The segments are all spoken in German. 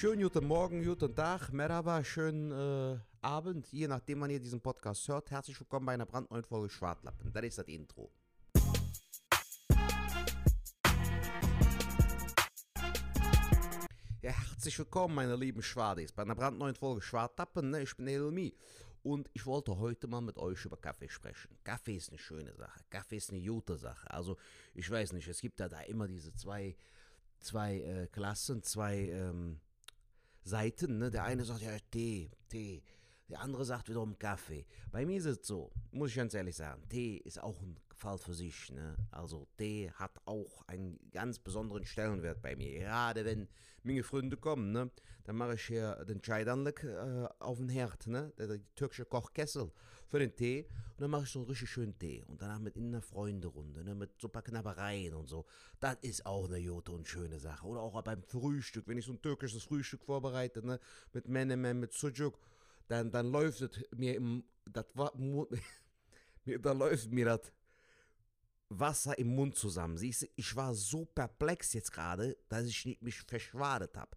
Schönen guten Morgen, guten Tag, Merhaba, schönen äh, Abend, je nachdem, wann ihr diesen Podcast hört. Herzlich willkommen bei einer brandneuen Folge Schwartlappen. Das ist das Intro. Ja, herzlich willkommen, meine lieben Schwadis, bei einer brandneuen Folge Schwartlappen. Ne? Ich bin Elmi und ich wollte heute mal mit euch über Kaffee sprechen. Kaffee ist eine schöne Sache, Kaffee ist eine gute Sache. Also, ich weiß nicht, es gibt ja da immer diese zwei, zwei äh, Klassen, zwei ähm, Seiten. Ne? Der eine sagt ja Tee, Tee. Der andere sagt wiederum Kaffee. Bei mir ist es so, muss ich ganz ehrlich sagen, Tee ist auch ein Fall für sich. Ne? Also Tee hat auch einen ganz besonderen Stellenwert bei mir. Gerade wenn meine Freunde kommen, ne? dann mache ich hier den Chaidanlik äh, auf den Herd, ne? der, der türkische Kochkessel für den Tee. Und dann mache ich so einen richtig schönen Tee. Und danach mit in einer Freunderunde, ne? mit so ein paar Knabbereien und so. Das ist auch eine gute und schöne Sache. Oder auch beim Frühstück, wenn ich so ein türkisches Frühstück vorbereite, ne? mit Menemen, mit Sucuk, dann, dann läuft es mir im, das, da läuft mir das Wasser im Mund zusammen. Siehst du, ich war so perplex jetzt gerade, dass ich mich verschwadet habe.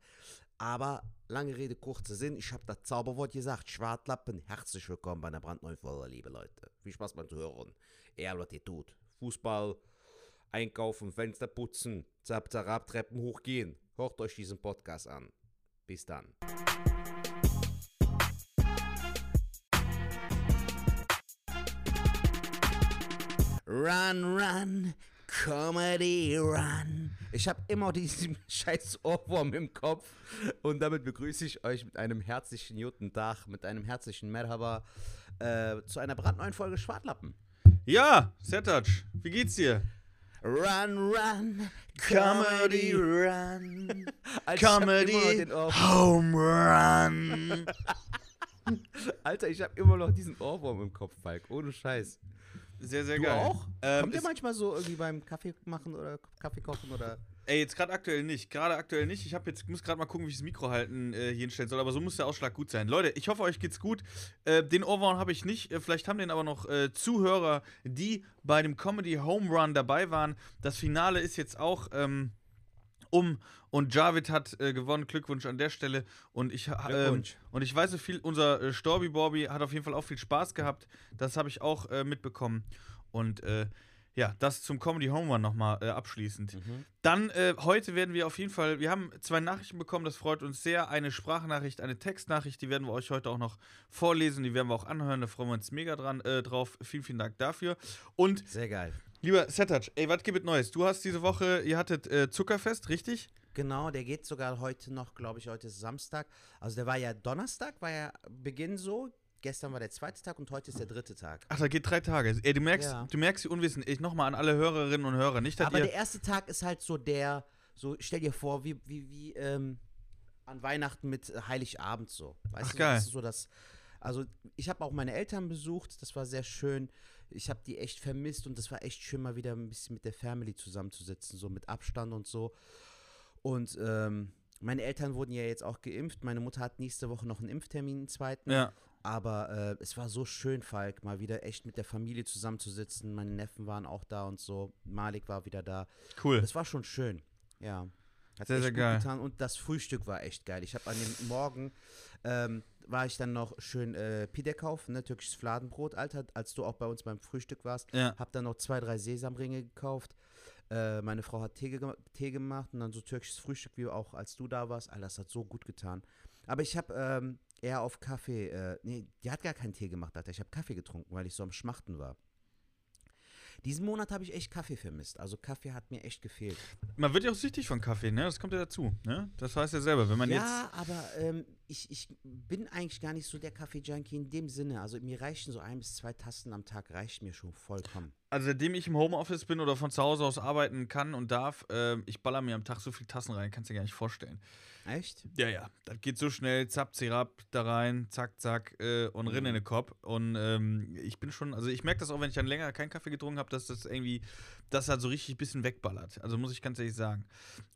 Aber lange Rede, kurzer Sinn, ich habe das Zauberwort gesagt. Schwartlappen, herzlich willkommen bei einer brandneuen Folge, liebe Leute. Viel Spaß beim Zuhören. Egal, was ihr tut. Fußball, einkaufen, Fenster putzen, zap, zarab, Treppen hochgehen. Hört euch diesen Podcast an. Bis dann. Run, run, Comedy, run. Ich habe immer diesen scheiß Ohrwurm im Kopf und damit begrüße ich euch mit einem herzlichen guten Tag, mit einem herzlichen Merhaba äh, zu einer brandneuen Folge Schwartlappen. Ja, Sertac, wie geht's dir? Run, run, Comedy, run. Noch Comedy. Home Run. Alter, ich habe immer noch diesen Ohrwurm im Kopf, Falk. Ohne Scheiß. Sehr, sehr Du geil. auch? Ähm, Kommt ihr manchmal so irgendwie beim Kaffee machen oder Kaffee kochen oder? ey, jetzt gerade aktuell nicht. Gerade aktuell nicht. Ich hab jetzt, muss gerade mal gucken, wie ich das Mikro halten äh, hier hinstellen soll. Aber so muss der Ausschlag gut sein. Leute, ich hoffe, euch geht's gut. Äh, den Ohrwurm habe ich nicht. Äh, vielleicht haben den aber noch äh, Zuhörer, die bei dem Comedy Home Run dabei waren. Das Finale ist jetzt auch. Ähm, um und Javid hat äh, gewonnen. Glückwunsch an der Stelle. Und ich, ähm, und ich weiß so viel, unser äh, Storby Borby hat auf jeden Fall auch viel Spaß gehabt. Das habe ich auch äh, mitbekommen. Und äh, ja, das zum Comedy Home Run nochmal äh, abschließend. Mhm. Dann äh, heute werden wir auf jeden Fall, wir haben zwei Nachrichten bekommen, das freut uns sehr. Eine Sprachnachricht, eine Textnachricht, die werden wir euch heute auch noch vorlesen, die werden wir auch anhören, da freuen wir uns mega dran äh, drauf. Vielen, vielen Dank dafür. Und Sehr geil. Lieber Setac, ey, was gibt es Neues? Du hast diese Woche, ihr hattet äh, Zuckerfest, richtig? Genau, der geht sogar heute noch, glaube ich, heute ist Samstag. Also der war ja Donnerstag, war ja Beginn so. Gestern war der zweite Tag und heute ist der dritte Tag. Ach, da geht drei Tage. Ey, du merkst, Ja. du merkst die Unwissen. Ich nochmal an alle Hörerinnen und Hörer. Nicht, dass Aber ihr. der erste Tag ist halt so der, so stell dir vor, wie, wie, wie ähm, an Weihnachten mit Heiligabend so. Weißt Ach, du, geil. Das ist so das, also ich habe auch meine Eltern besucht, das war sehr schön. Ich habe die echt vermisst und das war echt schön, mal wieder ein bisschen mit der Family zusammenzusitzen, so mit Abstand und so. Und ähm, meine Eltern wurden ja jetzt auch geimpft. Meine Mutter hat nächste Woche noch einen Impftermin, einen zweiten. ja. Aber äh, es war so schön, Falk, mal wieder echt mit der Familie zusammenzusitzen. Meine Neffen waren auch da und so. Malik war wieder da. Cool. Das war schon schön. Ja. Hat Sehr, echt sehr gut geil. Getan. Und das Frühstück war echt geil. Ich habe an dem Morgen ähm, war ich dann noch schön äh, Pide kaufen, ne, türkisches Fladenbrot, Alter, als du auch bei uns beim Frühstück warst. Ja. Hab dann noch zwei, drei Sesamringe gekauft. Äh, meine Frau hat Tee, ge Tee gemacht und dann so türkisches Frühstück, wie auch als du da warst. Alter, das hat so gut getan. Aber ich habe ähm, eher auf Kaffee, äh, nee, die hat gar keinen Tee gemacht, Alter. Ich habe Kaffee getrunken, weil ich so am Schmachten war. Diesen Monat habe ich echt Kaffee vermisst. Also Kaffee hat mir echt gefehlt. Man wird ja auch süchtig von Kaffee, ne? Das kommt ja dazu, ne? Das heißt ja selber, wenn man jetzt. ja, aber ähm, ich, ich bin eigentlich gar nicht so der Kaffee-Junkie in dem Sinne. Also mir reichen so ein bis zwei Tassen am Tag, reicht mir schon vollkommen. Also seitdem ich im Homeoffice bin oder von zu Hause aus arbeiten kann und darf, äh, ich baller mir am Tag so viel Tassen rein, kannst du dir gar nicht vorstellen. Echt? Ja, ja, das geht so schnell, zapp, zirap, da rein, zack, zack äh, und rinn in den Kopf. Und ähm, ich bin schon, also ich merke das auch, wenn ich dann länger keinen Kaffee getrunken habe, dass das irgendwie, das halt so richtig ein bisschen wegballert. Also muss ich ganz ehrlich sagen.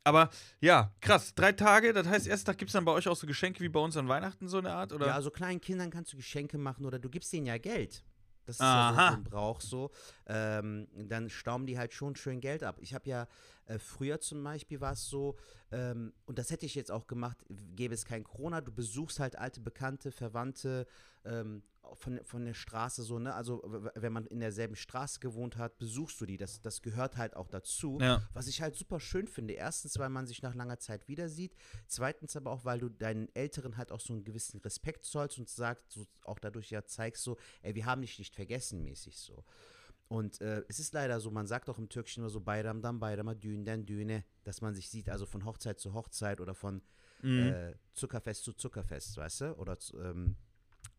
Aber ja, krass, drei Tage, das heißt, ersten Tag gibt es dann bei euch auch so Geschenke wie bei uns an Weihnachten, so eine Art? Oder? Ja, also kleinen Kindern kannst du Geschenke machen oder du gibst denen ja Geld. Das ist ja so, so ein Brauch so. Ähm, dann stauben die halt schon schön Geld ab. Ich habe ja äh, früher zum Beispiel war es so, ähm, und das hätte ich jetzt auch gemacht, gäbe es kein Corona, du besuchst halt alte Bekannte, Verwandte, ähm, von, von der Straße so, ne? Also, wenn man in derselben Straße gewohnt hat, besuchst du die. Das, das gehört halt auch dazu. Ja. Was ich halt super schön finde. Erstens, weil man sich nach langer Zeit wieder sieht. Zweitens aber auch, weil du deinen Älteren halt auch so einen gewissen Respekt zollst und sagst, so auch dadurch ja zeigst so, ey, wir haben dich nicht vergessen, mäßig so. Und äh, es ist leider so, man sagt auch im Türkischen immer so Bayram dann Bayram, Dünen Düne, dass man sich sieht, also von Hochzeit zu Hochzeit oder von mhm. äh, Zuckerfest zu Zuckerfest, weißt du? Oder ähm,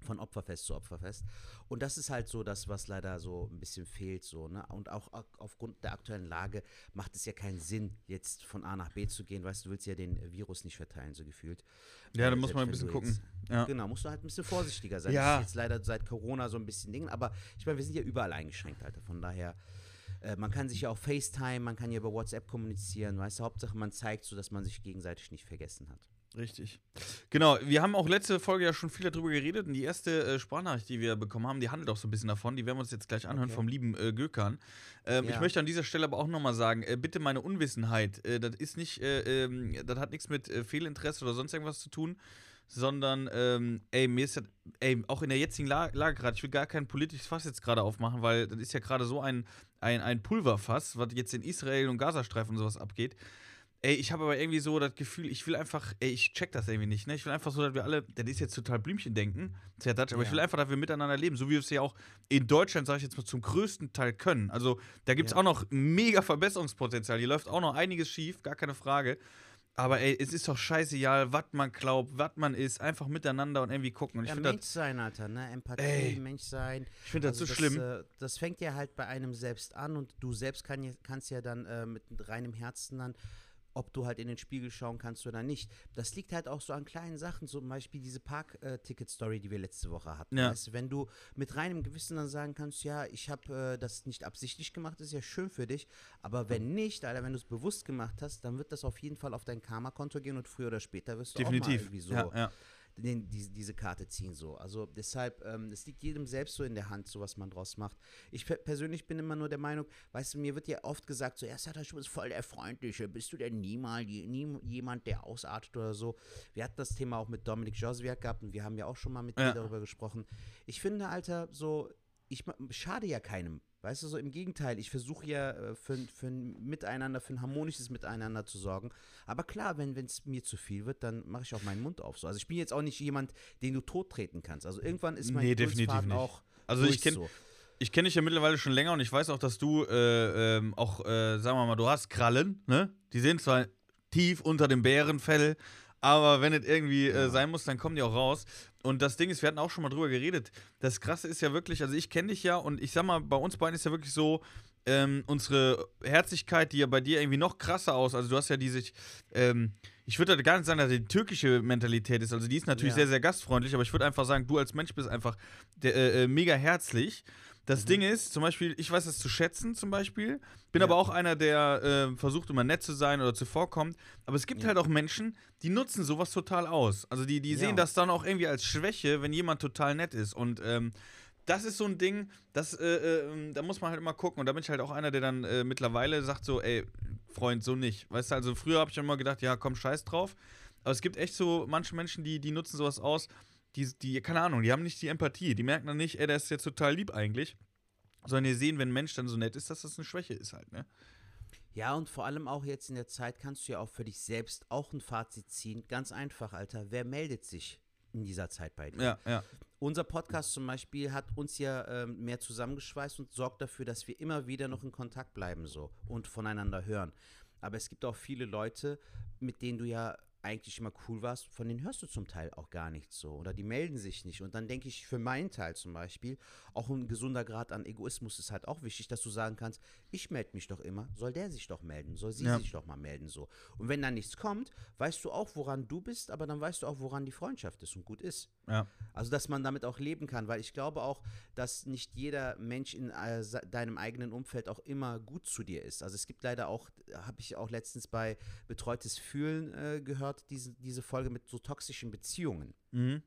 von Opferfest zu Opferfest. Und das ist halt so das, was leider so ein bisschen fehlt. So, ne? Und auch aufgrund der aktuellen Lage macht es ja keinen Sinn, jetzt von A nach B zu gehen. Weißt du, willst ja den Virus nicht verteilen, so gefühlt. Ja, da muss man ein bisschen gucken. Jetzt, ja. Genau, musst du halt ein bisschen vorsichtiger sein. Ja. Das ist jetzt leider seit Corona so ein bisschen Ding. Aber ich meine, wir sind ja überall eingeschränkt, Alter. Von daher äh, man kann sich ja auch FaceTime, man kann ja über WhatsApp kommunizieren, weißt du, Hauptsache man zeigt so, dass man sich gegenseitig nicht vergessen hat. Richtig. Genau, wir haben auch letzte Folge ja schon viel darüber geredet und die erste äh, Sprachnachricht, die wir bekommen haben, die handelt auch so ein bisschen davon. Die werden wir uns jetzt gleich anhören okay. vom lieben äh, Gökhan. Ähm, ja. Ich möchte an dieser Stelle aber auch nochmal sagen, äh, bitte meine Unwissenheit, äh, das ist nicht, äh, ähm, das hat nichts mit äh, Fehlinteresse oder sonst irgendwas zu tun, sondern, ähm, ey, mir ist ja, ey, auch in der jetzigen Lage, Lage gerade, ich will gar kein politisches Fass jetzt gerade aufmachen, weil das ist ja gerade so ein, ein, ein Pulverfass, was jetzt in Israel und Gazastreifen und sowas abgeht. Ey, ich habe aber irgendwie so das Gefühl, ich will einfach, ey, ich check das irgendwie nicht, ne? Ich will einfach so, dass wir alle, das ist jetzt total Blümchen denken, sehr Dutch, aber ja. ich will einfach, dass wir miteinander leben, so wie wir es ja auch in Deutschland, sage ich jetzt mal, zum größten Teil können. Also, da gibt es ja. auch noch mega Verbesserungspotenzial. Hier läuft auch noch einiges schief, gar keine Frage. Aber ey, es ist doch scheißegal, was man glaubt, was man ist, einfach miteinander und irgendwie gucken. Und ich ja, Mensch das, sein, Alter, ne? Empathie, ey, Mensch sein. Ich finde das also so das, schlimm. Äh, das fängt ja halt bei einem selbst an und du selbst kann, kannst ja dann äh, mit reinem Herzen dann ob du halt in den Spiegel schauen kannst oder nicht. Das liegt halt auch so an kleinen Sachen, zum Beispiel diese Park-Ticket-Story, die wir letzte Woche hatten. Ja. Weißt, wenn du mit reinem Gewissen dann sagen kannst, ja, ich habe äh, das nicht absichtlich gemacht, ist ja schön für dich, aber wenn nicht, Alter, wenn du es bewusst gemacht hast, dann wird das auf jeden Fall auf dein Karma-Konto gehen und früher oder später wirst du Definitiv. auch mal irgendwie so ja, ja den, die, diese Karte ziehen so. Also deshalb, ähm, es liegt jedem selbst so in der Hand, so was man draus macht. Ich persönlich bin immer nur der Meinung, weißt du, mir wird ja oft gesagt, so, ja, Sata, du bist voll der Freundliche, bist du denn niemals nie, jemand, der ausartet oder so. Wir hatten das Thema auch mit Dominik Joswiak gehabt und wir haben ja auch schon mal mit ja. dir darüber gesprochen. Ich finde, Alter, so, ich schade ja keinem. Weißt du, so im Gegenteil, ich versuche ja äh, für, für ein Miteinander, für ein harmonisches Miteinander zu sorgen. Aber klar, wenn es mir zu viel wird, dann mache ich auch meinen Mund auf. So. Also ich bin jetzt auch nicht jemand, den du tot treten kannst. Also irgendwann ist mein nee, definitiv nicht. auch. Also ich kenne so. ich kenne dich ja mittlerweile schon länger und ich weiß auch, dass du äh, ähm, auch, äh, sagen wir mal, du hast Krallen, ne? Die sind zwar tief unter dem Bärenfell, aber wenn es irgendwie äh, sein muss, dann kommen die auch raus. Und das Ding ist, wir hatten auch schon mal drüber geredet. Das Krasse ist ja wirklich, also ich kenne dich ja und ich sag mal, bei uns beiden ist ja wirklich so, ähm, unsere Herzlichkeit, die ja bei dir irgendwie noch krasser aus. Also du hast ja diese, ähm, ich würde gar nicht sagen, dass die türkische Mentalität ist. Also die ist natürlich ja. sehr, sehr gastfreundlich, aber ich würde einfach sagen, du als Mensch bist einfach der, äh, äh, mega herzlich. Das mhm. Ding ist, zum Beispiel, ich weiß es zu schätzen, zum Beispiel. Bin ja. aber auch einer, der äh, versucht, immer nett zu sein oder zuvorkommt. Aber es gibt ja. halt auch Menschen, die nutzen sowas total aus. Also die, die sehen das dann auch irgendwie als Schwäche, wenn jemand total nett ist. Und ähm, das ist so ein Ding, das, äh, äh, da muss man halt immer gucken. Und da bin ich halt auch einer, der dann äh, mittlerweile sagt so, ey, Freund, so nicht. Weißt du, also früher habe ich immer gedacht, ja, komm, scheiß drauf. Aber es gibt echt so manche Menschen, die, die nutzen sowas aus die, die, keine Ahnung, die haben nicht die Empathie. Die merken dann nicht, ey, der ist jetzt total lieb eigentlich. Sondern die sehen, wenn ein Mensch dann so nett ist, dass das eine Schwäche ist halt, ne? Ja, und vor allem auch jetzt in der Zeit kannst du ja auch für dich selbst auch ein Fazit ziehen. Ganz einfach, Alter. Wer meldet sich in dieser Zeit bei dir? Ja, ja. Unser Podcast zum Beispiel hat uns ja ähm, mehr zusammengeschweißt und sorgt dafür, dass wir immer wieder noch in Kontakt bleiben so und voneinander hören. Aber es gibt auch viele Leute, mit denen du ja eigentlich immer cool warst, von denen hörst du zum Teil auch gar nichts so oder die melden sich nicht. Und dann denke ich für meinen Teil zum Beispiel, auch ein gesunder Grad an Egoismus ist halt auch wichtig, dass du sagen kannst, ich melde mich doch immer, soll der sich doch melden, soll sie ja. sich doch mal melden so. Und wenn dann nichts kommt, weißt du auch, woran du bist, aber dann weißt du auch, woran die Freundschaft ist und gut ist. Ja. Also, dass man damit auch leben kann, weil ich glaube auch, dass nicht jeder Mensch in äh, deinem eigenen Umfeld auch immer gut zu dir ist. Also es gibt leider auch, habe ich auch letztens bei Betreutes Fühlen äh, gehört, diese, diese Folge mit so toxischen Beziehungen. Mhm.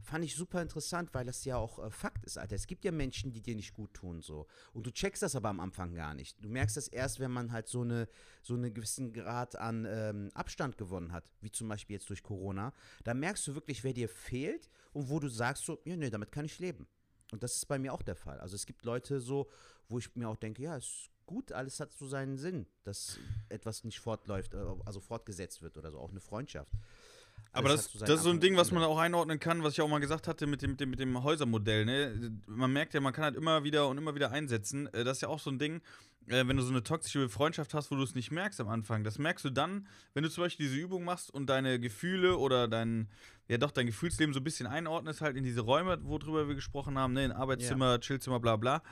fand ich super interessant, weil das ja auch äh, Fakt ist, Alter. Es gibt ja Menschen, die dir nicht gut tun, so. Und du checkst das aber am Anfang gar nicht. Du merkst das erst, wenn man halt so eine, so einen gewissen Grad an ähm, Abstand gewonnen hat, wie zum Beispiel jetzt durch Corona. Da merkst du wirklich, wer dir fehlt und wo du sagst so, ja, nee, damit kann ich leben. Und das ist bei mir auch der Fall. Also es gibt Leute so, wo ich mir auch denke, ja, ist gut, alles hat so seinen Sinn, dass etwas nicht fortläuft, äh, also fortgesetzt wird oder so, auch eine Freundschaft. Aber das, so das ist so ein Ding, was man auch einordnen kann, was ich auch mal gesagt hatte mit dem, mit dem, mit dem Häusermodell. Ne? Man merkt ja, man kann halt immer wieder und immer wieder einsetzen. Äh, das ist ja auch so ein Ding, äh, wenn du so eine toxische Freundschaft hast, wo du es nicht merkst am Anfang. Das merkst du dann, wenn du zum Beispiel diese Übung machst und deine Gefühle oder dein, ja doch, dein Gefühlsleben so ein bisschen einordnest, halt in diese Räume, worüber wir gesprochen haben, ne? in Arbeitszimmer, ja. Chillzimmer, bla bla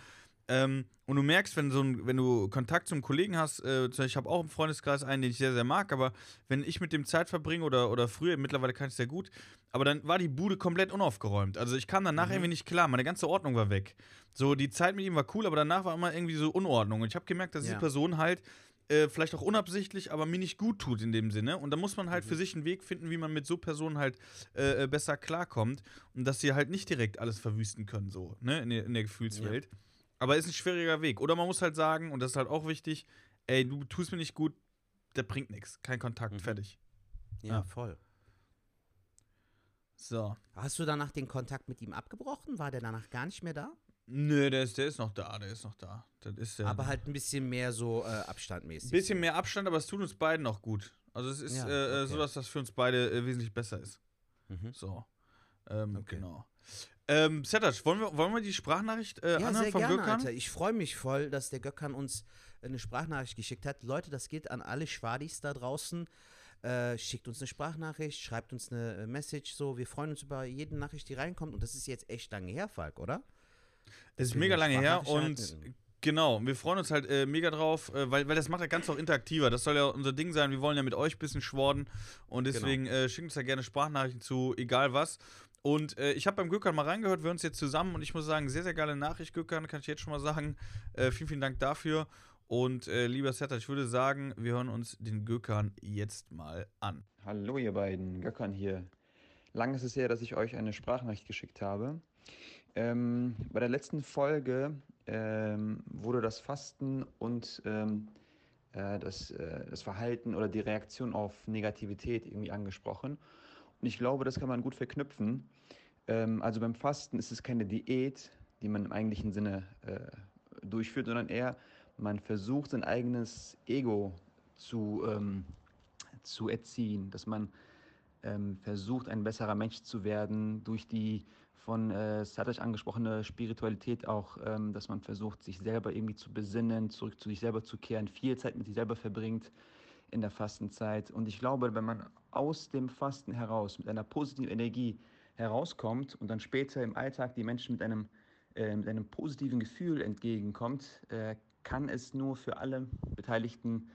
ähm, und du merkst, wenn, so ein, wenn du Kontakt zum Kollegen hast, äh, ich habe auch im Freundeskreis einen, den ich sehr, sehr mag, aber wenn ich mit dem Zeit verbringe oder, oder früher, mittlerweile kann ich es sehr gut, aber dann war die Bude komplett unaufgeräumt. Also ich kam danach mhm. irgendwie nicht klar, meine ganze Ordnung war weg. So, die Zeit mit ihm war cool, aber danach war immer irgendwie so Unordnung. Und ich habe gemerkt, dass ja. diese Person halt äh, vielleicht auch unabsichtlich, aber mir nicht gut tut in dem Sinne. Und da muss man halt mhm. für sich einen Weg finden, wie man mit so Personen halt äh, äh, besser klarkommt und dass sie halt nicht direkt alles verwüsten können, so, ne, in der, in der Gefühlswelt. Ja. Aber ist ein schwieriger Weg. Oder man muss halt sagen, und das ist halt auch wichtig, ey, du tust mir nicht gut, der bringt nichts. Kein Kontakt, mhm. fertig. Ja, ja, voll. So. Hast du danach den Kontakt mit ihm abgebrochen? War der danach gar nicht mehr da? Nö, der ist, der ist noch da, der ist noch da. Das ist der, aber halt ein bisschen mehr so äh, abstandmäßig. Ein bisschen mehr Abstand, aber es tut uns beiden auch gut. Also es ist ja, äh, äh, okay. so, dass das für uns beide äh, wesentlich besser ist. Mhm. So. Ähm, okay. Genau. Ähm, Setac, wollen wir, wollen wir die Sprachnachricht äh, ja, anhören vom gerne, Gökhan? Alter. Ich freue mich voll, dass der Gökhan uns eine Sprachnachricht geschickt hat. Leute, das geht an alle Schwadis da draußen. Äh, schickt uns eine Sprachnachricht, schreibt uns eine äh, Message. So, wir freuen uns über jede Nachricht, die reinkommt. Und das ist jetzt echt lange her, Falk, oder? Es ist mega lange her und Genau, wir freuen uns halt äh, mega drauf, äh, weil, weil das macht das Ganze auch interaktiver. Das soll ja unser Ding sein. Wir wollen ja mit euch ein bisschen schworden und genau. deswegen genau. äh, schickt uns da gerne Sprachnachrichten zu, egal was. Und äh, ich habe beim Gökhan mal reingehört, wir uns jetzt zusammen und ich muss sagen, sehr, sehr geile Nachricht, Gökhan, kann ich jetzt schon mal sagen. Äh, vielen, vielen Dank dafür. Und äh, lieber Setter, ich würde sagen, wir hören uns den Gökhan jetzt mal an. Hallo ihr beiden, Gökhan hier. Lang ist es her, dass ich euch eine Sprachnachricht geschickt habe. Ähm, bei der letzten Folge ähm, wurde das Fasten und ähm, äh, das, äh, das Verhalten oder die Reaktion auf Negativität irgendwie angesprochen. Ich glaube, das kann man gut verknüpfen. Ähm, also beim Fasten ist es keine Diät, die man im eigentlichen Sinne äh, durchführt, sondern eher, man versucht sein eigenes Ego zu, ähm, zu erziehen, dass man ähm, versucht, ein besserer Mensch zu werden durch die von äh, Sadash angesprochene Spiritualität auch, ähm, dass man versucht, sich selber irgendwie zu besinnen, zurück zu sich selber zu kehren, viel Zeit mit sich selber verbringt in der Fastenzeit. Und ich glaube, wenn man aus dem Fasten heraus mit einer positiven Energie herauskommt und dann später im Alltag die Menschen mit einem, äh, mit einem positiven Gefühl entgegenkommt, äh, kann es nur für alle Beteiligten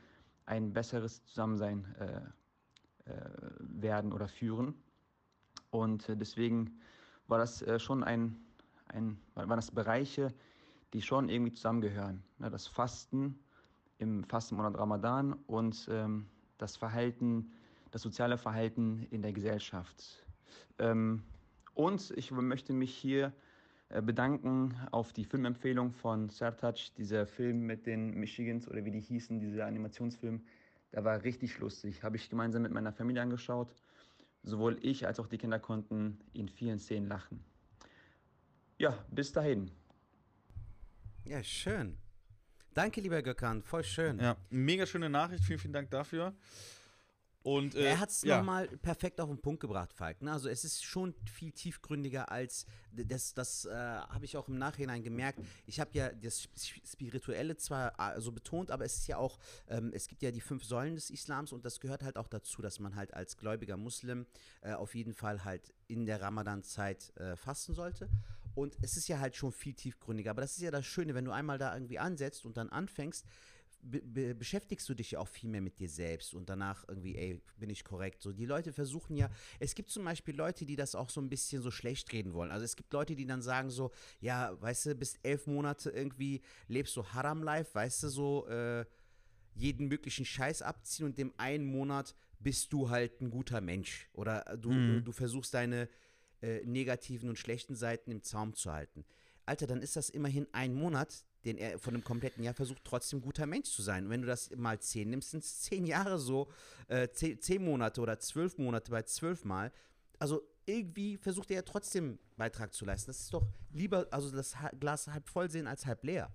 ein besseres Zusammensein äh, äh werden oder führen. Und äh, deswegen war das äh, schon ein, ein, waren das Bereiche, die schon irgendwie zusammengehören. Ja, das Fasten im Fastenmonat Ramadan und ähm, das Verhalten, das soziale Verhalten in der Gesellschaft. Ähm, und ich möchte mich hier äh, bedanken auf die Filmempfehlung von Sertac, dieser Film mit den Michigans oder wie die hießen, dieser Animationsfilm. Der war richtig lustig. Habe ich gemeinsam mit meiner Familie angeschaut. Sowohl ich als auch die Kinder konnten in vielen Szenen lachen. Ja, bis dahin. Ja, schön. Danke, lieber Gökhan, voll schön. Ja, mega schöne Nachricht, vielen, vielen Dank dafür. Und, äh, er hat es ja. nochmal perfekt auf den Punkt gebracht, Falk. Ne? Also es ist schon viel tiefgründiger als, das, das äh, habe ich auch im Nachhinein gemerkt. Ich habe ja das Spirituelle zwar äh, so betont, aber es ist ja auch, ähm, es gibt ja die fünf Säulen des Islams und das gehört halt auch dazu, dass man halt als gläubiger Muslim äh, auf jeden Fall halt in der Ramadan-Zeit äh, fasten sollte. Und es ist ja halt schon viel tiefgründiger. Aber das ist ja das Schöne, wenn du einmal da irgendwie ansetzt und dann anfängst, be be beschäftigst du dich ja auch viel mehr mit dir selbst und danach irgendwie, ey, bin ich korrekt? So, die Leute versuchen ja, es gibt zum Beispiel Leute, die das auch so ein bisschen so schlecht reden wollen. Also es gibt Leute, die dann sagen so, ja, weißt du, bis elf Monate irgendwie lebst du Haram-Life, weißt du, so äh, jeden möglichen Scheiß abziehen und dem einen Monat bist du halt ein guter Mensch. Oder du, mhm. du, du versuchst deine äh, negativen und schlechten Seiten im Zaum zu halten. Alter, dann ist das immerhin ein Monat, den er von einem kompletten Jahr versucht, trotzdem guter Mensch zu sein. Und wenn du das mal zehn nimmst, sind es zehn Jahre so, äh, zehn, zehn Monate oder zwölf Monate bei zwölf Mal. Also irgendwie versucht er ja trotzdem Beitrag zu leisten. Das ist doch lieber, also das Glas halb voll sehen als halb leer.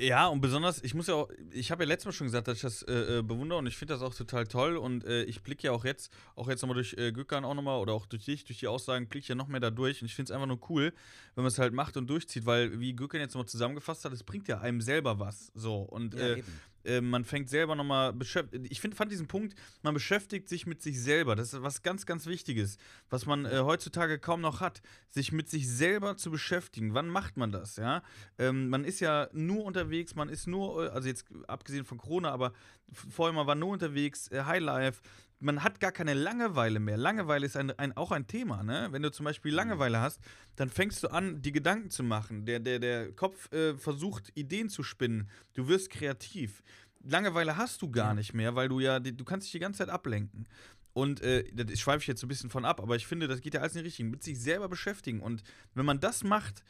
Ja, und besonders, ich muss ja auch, ich habe ja letztes Mal schon gesagt, dass ich das äh, äh, bewundere und ich finde das auch total toll und äh, ich blicke ja auch jetzt, auch jetzt nochmal durch äh, Gökhan auch nochmal oder auch durch dich, durch die Aussagen, blicke ich ja noch mehr da durch und ich finde es einfach nur cool, wenn man es halt macht und durchzieht, weil, wie Gökhan jetzt nochmal zusammengefasst hat, es bringt ja einem selber was, so und äh, eben. Äh, man fängt selber nochmal beschäftigt. Ich find, fand diesen Punkt, man beschäftigt sich mit sich selber. Das ist was ganz, ganz Wichtiges, was man äh, heutzutage kaum noch hat, sich mit sich selber zu beschäftigen. Wann macht man das? Ja, ähm, man ist ja nur unterwegs, man ist nur, äh, also jetzt abgesehen von Corona, aber vorher man war nur unterwegs, äh, Highlife. Man hat gar keine Langeweile mehr. Langeweile ist ein, ein, auch ein Thema, ne? Wenn du zum Beispiel Langeweile hast, dann fängst du an, die Gedanken zu machen. Der, der, der Kopf äh, versucht, Ideen zu spinnen. Du wirst kreativ. Langeweile hast du gar nicht mehr, weil du ja, du kannst dich die ganze Zeit ablenken. Und äh, das schweife ich jetzt so ein bisschen von ab, aber ich finde, das geht ja alles in die Richtung. Mit sich selber beschäftigen. Und wenn man das macht,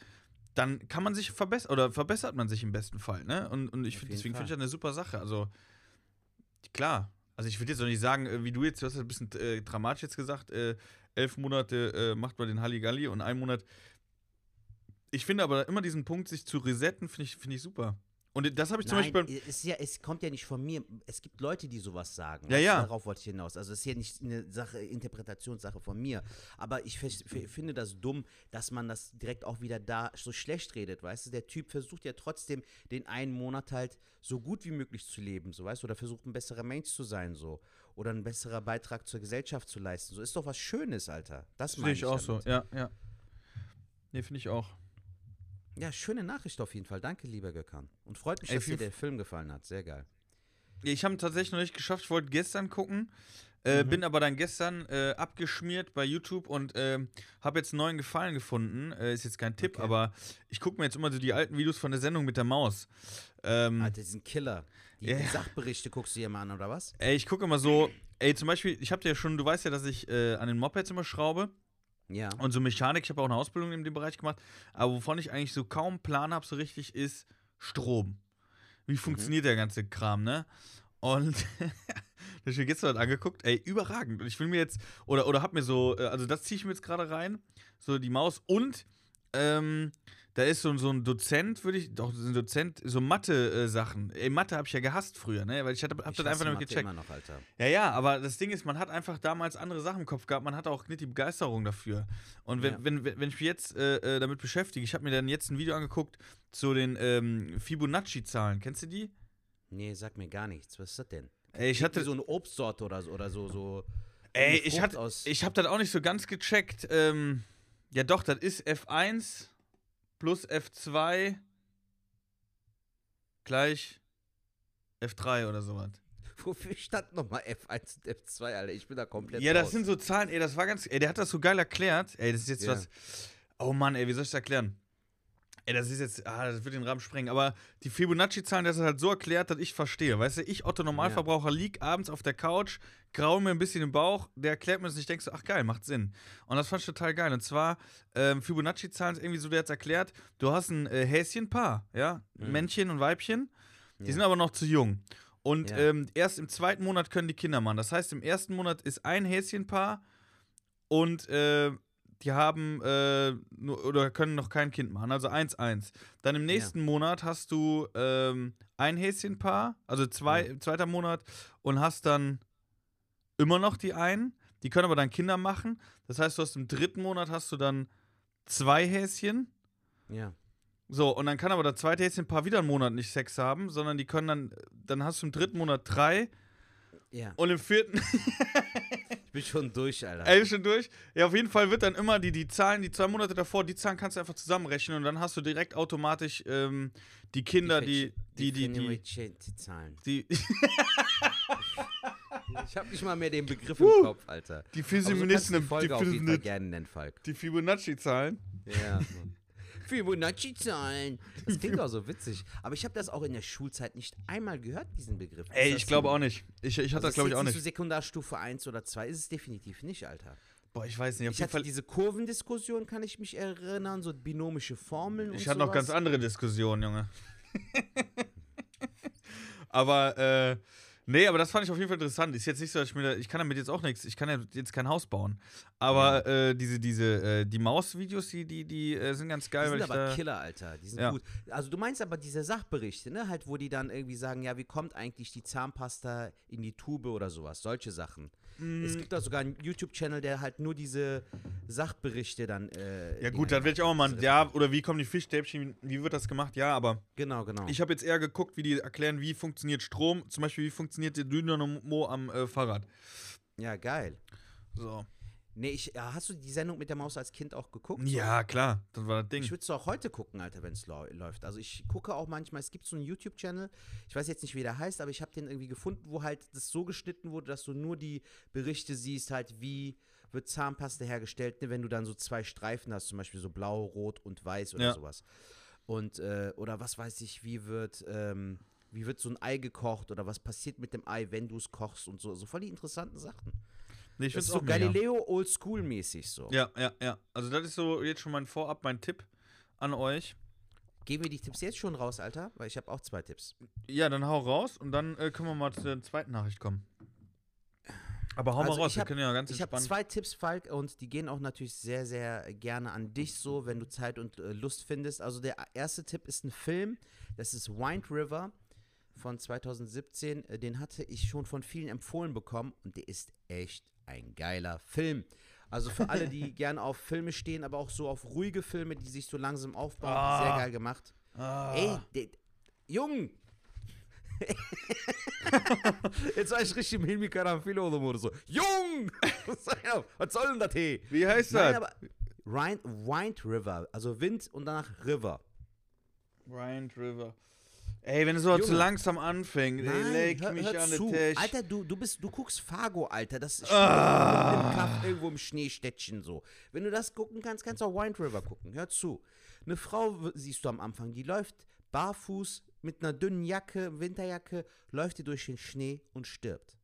dann kann man sich verbessern oder verbessert man sich im besten Fall, ne? Und, und ich find, deswegen finde ich das eine super Sache. Also, klar. Also ich würde jetzt auch nicht sagen, äh, wie du jetzt, du hast das ein bisschen äh, dramatisch jetzt gesagt, äh, elf Monate äh, macht man den Halligalli und ein Monat. Ich finde aber immer diesen Punkt, sich zu resetten, finde ich, finde ich super. Und das habe ich zum Nein, Beispiel. es, ist ja, es kommt ja nicht von mir. Es gibt Leute, die sowas sagen. Ja, du, ja. Darauf wollte ich hinaus. Also es ist ja nicht eine Sache, Interpretationssache von mir. Aber ich finde das dumm, dass man das direkt auch wieder da so schlecht redet, weißt du? Der Typ versucht ja trotzdem den einen Monat halt so gut wie möglich zu leben, so weißt du? Oder versucht ein besserer Mensch zu sein, so. Oder ein besserer Beitrag zur Gesellschaft zu leisten. So ist doch was Schönes, Alter. Das Sehe meine ich ich auch so, damit. ja, ja. Nee, finde ich auch. Ja, schöne Nachricht auf jeden Fall. Danke, lieber Gökhan. Und freut mich, Ey, dass dir der Film gefallen hat. Sehr geil. Ich habe tatsächlich noch nicht geschafft. Ich wollte gestern gucken, äh, Mhm. bin aber dann gestern äh, abgeschmiert bei YouTube und ähm, habe jetzt einen neuen Gefallen gefunden. Äh, ist jetzt kein Tipp, Okay. aber ich gucke mir jetzt immer so die alten Videos von der Sendung mit der Maus. Ähm, Alter, diesen Killer. Die, die ja. Sachberichte guckst du dir mal an, oder was? ey, ich gucke immer so, ey, zum Beispiel, ich habe dir ja schon, du weißt ja, dass ich äh, an den Mopeds immer schraube Ja. und so Mechanik. Ich habe auch eine Ausbildung in dem Bereich gemacht, aber wovon ich eigentlich so kaum Plan habe, so richtig, ist Strom. Mhm. Wie funktioniert der ganze Kram, ne? Und da hab ich mir gestern angeguckt, ey, überragend. Und ich will mir jetzt, oder, oder hab mir so, äh, also das ziehe ich mir jetzt gerade rein, so die Maus. Und ähm, da ist so, so ein Dozent, würde ich, doch, so ein Dozent, so Mathe-Sachen. Ey, Mathe habe ich ja gehasst früher, ne? Weil ich hatte, hab Ich das einfach nicht gecheckt. immer noch, Alter. Ja, ja, aber das Ding ist, man hat einfach damals andere Sachen im Kopf gehabt, man hat auch nicht die Begeisterung dafür. Und wenn, Ja. wenn, wenn wenn ich mich jetzt äh, äh, damit beschäftige, ich habe mir dann jetzt ein Video angeguckt zu den ähm, Fibonacci-Zahlen. Kennst du die? Nee, sag mir gar nichts. Was ist das denn? Ey, ich hatte. so eine Obstsorte oder so. Oder so, so Ey, ich, hatte, ich habe das auch nicht so ganz gecheckt. Ähm, ja, doch, das ist F1 plus F2 gleich F3 oder sowas. Wofür stand nochmal F1 und F2, Alter? Ich bin da komplett Ja, das raus. sind so Zahlen, ey, das war ganz. Ey, der hat das so geil erklärt. Ey, das ist jetzt Ja. was. Oh Mann, ey, wie soll ich das erklären? Ey, das ist jetzt. Ah, das wird den Rahmen sprengen. Aber die Fibonacci-Zahlen, das ist halt so erklärt, dass ich verstehe. Weißt du, ich, Otto Normalverbraucher, lieg abends auf der Couch, graue mir ein bisschen im Bauch, der erklärt mir das und ich denke so, ach geil, macht Sinn. Und das fand ich total geil. Und zwar, ähm, Fibonacci-Zahlen ist irgendwie so, der hat erklärt, du hast ein äh, Häschenpaar, ja? Mhm. Männchen und Weibchen. Die Ja. sind aber noch zu jung. Und Ja. ähm, erst im zweiten Monat können die Kinder machen. Das heißt, im ersten Monat ist ein Häschenpaar und äh, die haben äh, nur, oder können noch kein Kind machen. Also 1-1. Dann im nächsten Monat hast du ähm, ein Häschenpaar, also zwei, zweiter Monat, und hast dann immer noch die einen. Die können aber dann Kinder machen. Das heißt, du hast im dritten Monat hast du dann zwei Häschen. Ja. So, und dann kann aber das zweite Häschenpaar wieder einen Monat nicht Sex haben, sondern die können dann, dann hast du im dritten Monat drei Ja. und im vierten, Ich bin schon durch, Alter. elf schon durch. Ja, auf jeden Fall wird dann immer die, die Zahlen, die zwei Monate davor, die Zahlen kannst du einfach zusammenrechnen und dann hast du direkt automatisch ähm, die Kinder, die, die, die, die, die, die Zahlen. die, Ich hab nicht mal mehr den Begriff im Kopf, Alter. die Aber so die die, Feministen, gerne nennen, Falk. die Fibonacci-Zahlen. Ja. Fibonacci-Zahlen. Das klingt auch so witzig. Aber ich habe das auch in der Schulzeit nicht einmal gehört, diesen Begriff. Ey, ich glaube auch nicht. Ich, ich hatte Also das, glaube ich, auch Zu nicht. Sekundarstufe 1 oder 2 ist es definitiv nicht, Alter. Boah, ich weiß nicht. Auf Ich jeden hatte Fall. diese Kurvendiskussion, kann ich mich erinnern, so binomische Formeln und Ich hatte noch sowas. ganz andere Diskussionen, Junge. aber, äh, nee, aber das fand ich auf jeden Fall interessant. Ist jetzt nicht so, dass ich mir da, ich kann damit jetzt auch nichts, ich kann ja jetzt kein Haus bauen. Aber äh, diese, diese, äh, die Maus-Videos, die, die, die äh, sind ganz geil, Die sind aber. Killer, Alter. Die sind Ja. gut. Also du meinst aber diese Sachberichte, ne? Halt, wo die dann irgendwie sagen, ja, wie kommt eigentlich die Zahnpasta in die Tube oder sowas. Solche Sachen. Mm. Es gibt da sogar einen YouTube-Channel, der halt nur diese Sachberichte dann. Äh, Ja gut, dann werde ich auch mal, ja, oder wie kommen die Fischstäbchen, wie wird das gemacht? Ja, aber Genau, genau. ich habe jetzt eher geguckt, wie die erklären, wie funktioniert Strom, zum Beispiel, wie funktioniert der Dynamo am äh, Fahrrad. ja, geil. So. Nee, ich, ja, hast du die Sendung mit der Maus als Kind auch geguckt? Ja, klar, das war das Ding. Ich würde es auch heute gucken, Alter, wenn es läuft. Also ich gucke auch manchmal, es gibt so einen YouTube-Channel, ich weiß jetzt nicht, wie der heißt, aber ich habe den irgendwie gefunden, wo halt das so geschnitten wurde, dass du nur die Berichte siehst, halt wie wird Zahnpasta hergestellt, ne, wenn du dann so zwei Streifen hast, zum Beispiel so blau, rot und weiß oder Ja. sowas. Und, äh, oder was weiß ich, wie wird, ähm, wie wird so ein Ei gekocht oder was passiert mit dem Ei, wenn du es kochst und so. So voll die interessanten Sachen. Nee, ich Das ist so mega. Galileo Oldschool-mäßig so. Ja, ja, ja. Also das ist so jetzt schon mein Vorab, mein Tipp an euch. Geben wir die Tipps jetzt schon raus, Alter? Weil ich habe auch zwei Tipps. Ja, dann hau raus und dann äh, können wir mal zu der zweiten Nachricht kommen. Aber hau Also mal raus, ich wir hab- können ja ganz Ich habe zwei Tipps, Falk, und die gehen auch natürlich sehr, sehr gerne an dich so, wenn du Zeit und äh, Lust findest. Also der erste Tipp ist ein Film, das ist Wind River von 2017. Äh, Den hatte ich schon von vielen empfohlen bekommen und der ist echt ein geiler Film. Also für alle, die gerne auf Filme stehen, aber auch so auf ruhige Filme, die sich so langsam aufbauen, Ah. sehr geil gemacht. Ah. Ey, der, Jung! Jetzt war ich richtig im Hilmi Karamfilo oder so. Jung! Was soll denn das hier? Wie heißt Nein, das? aber Wind, Wind River, also Wind und danach River. Wind River. Ey, wenn es so zu langsam anfängt, ey, leg hör, mich hör an zu. den Tisch. Alter, du, du bist, du guckst Fargo, Alter. Das ist Ah. im Kaff, irgendwo im Schneestädtchen so. Wenn du das gucken kannst, kannst du auch Wind River gucken. Hör zu. Eine Frau siehst du am Anfang, die läuft barfuß mit einer dünnen Jacke, Winterjacke, läuft die durch den Schnee und stirbt.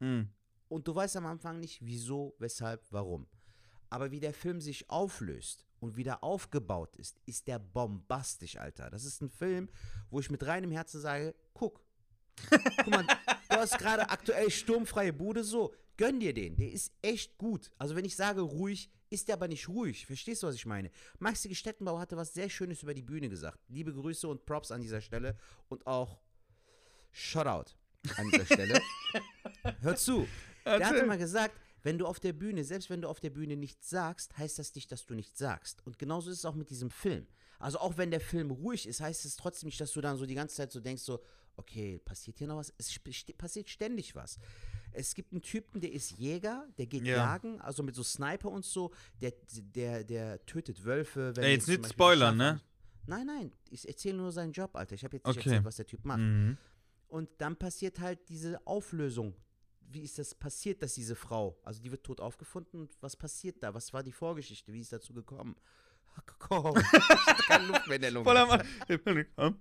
Hm. Und du weißt am Anfang nicht, wieso, weshalb, warum. Aber wie der Film sich auflöst und wieder aufgebaut ist, ist der bombastisch, Alter. Das ist ein Film, wo ich mit reinem Herzen sage, guck. Guck mal, du hast gerade aktuell sturmfreie Bude, so, gönn dir den. Der ist echt gut. Also wenn ich sage ruhig, ist der aber nicht ruhig. Verstehst du, was ich meine? Maxi Stettenbauer hatte was sehr Schönes über die Bühne gesagt. Liebe Grüße und Props an dieser Stelle und auch Shoutout an dieser Stelle. Hör zu. Der hatte mal gesagt, wenn du auf der Bühne, selbst wenn du auf der Bühne nichts sagst, heißt das nicht, dass du nichts sagst. Und genauso ist es auch mit diesem Film. Also auch wenn der Film ruhig ist, heißt es trotzdem nicht, dass du dann so die ganze Zeit so denkst, so, okay, passiert hier noch was? Es passiert ständig was. Es gibt einen Typen, der ist Jäger, der geht Ja. jagen, also mit so Sniper und so, der, der, der tötet Wölfe. Wenn Ey, jetzt nicht spoilern, ne? Nein, nein, ich erzähle nur seinen Job, Alter. Ich habe jetzt nicht Okay. erzählt, was der Typ macht. Mhm. Und dann passiert halt diese Auflösung. Wie ist das passiert, dass diese Frau, also die wird tot aufgefunden und was passiert da? Was war die Vorgeschichte? Wie ist dazu gekommen? Komm, keine Luft mehr in der Lunge. Am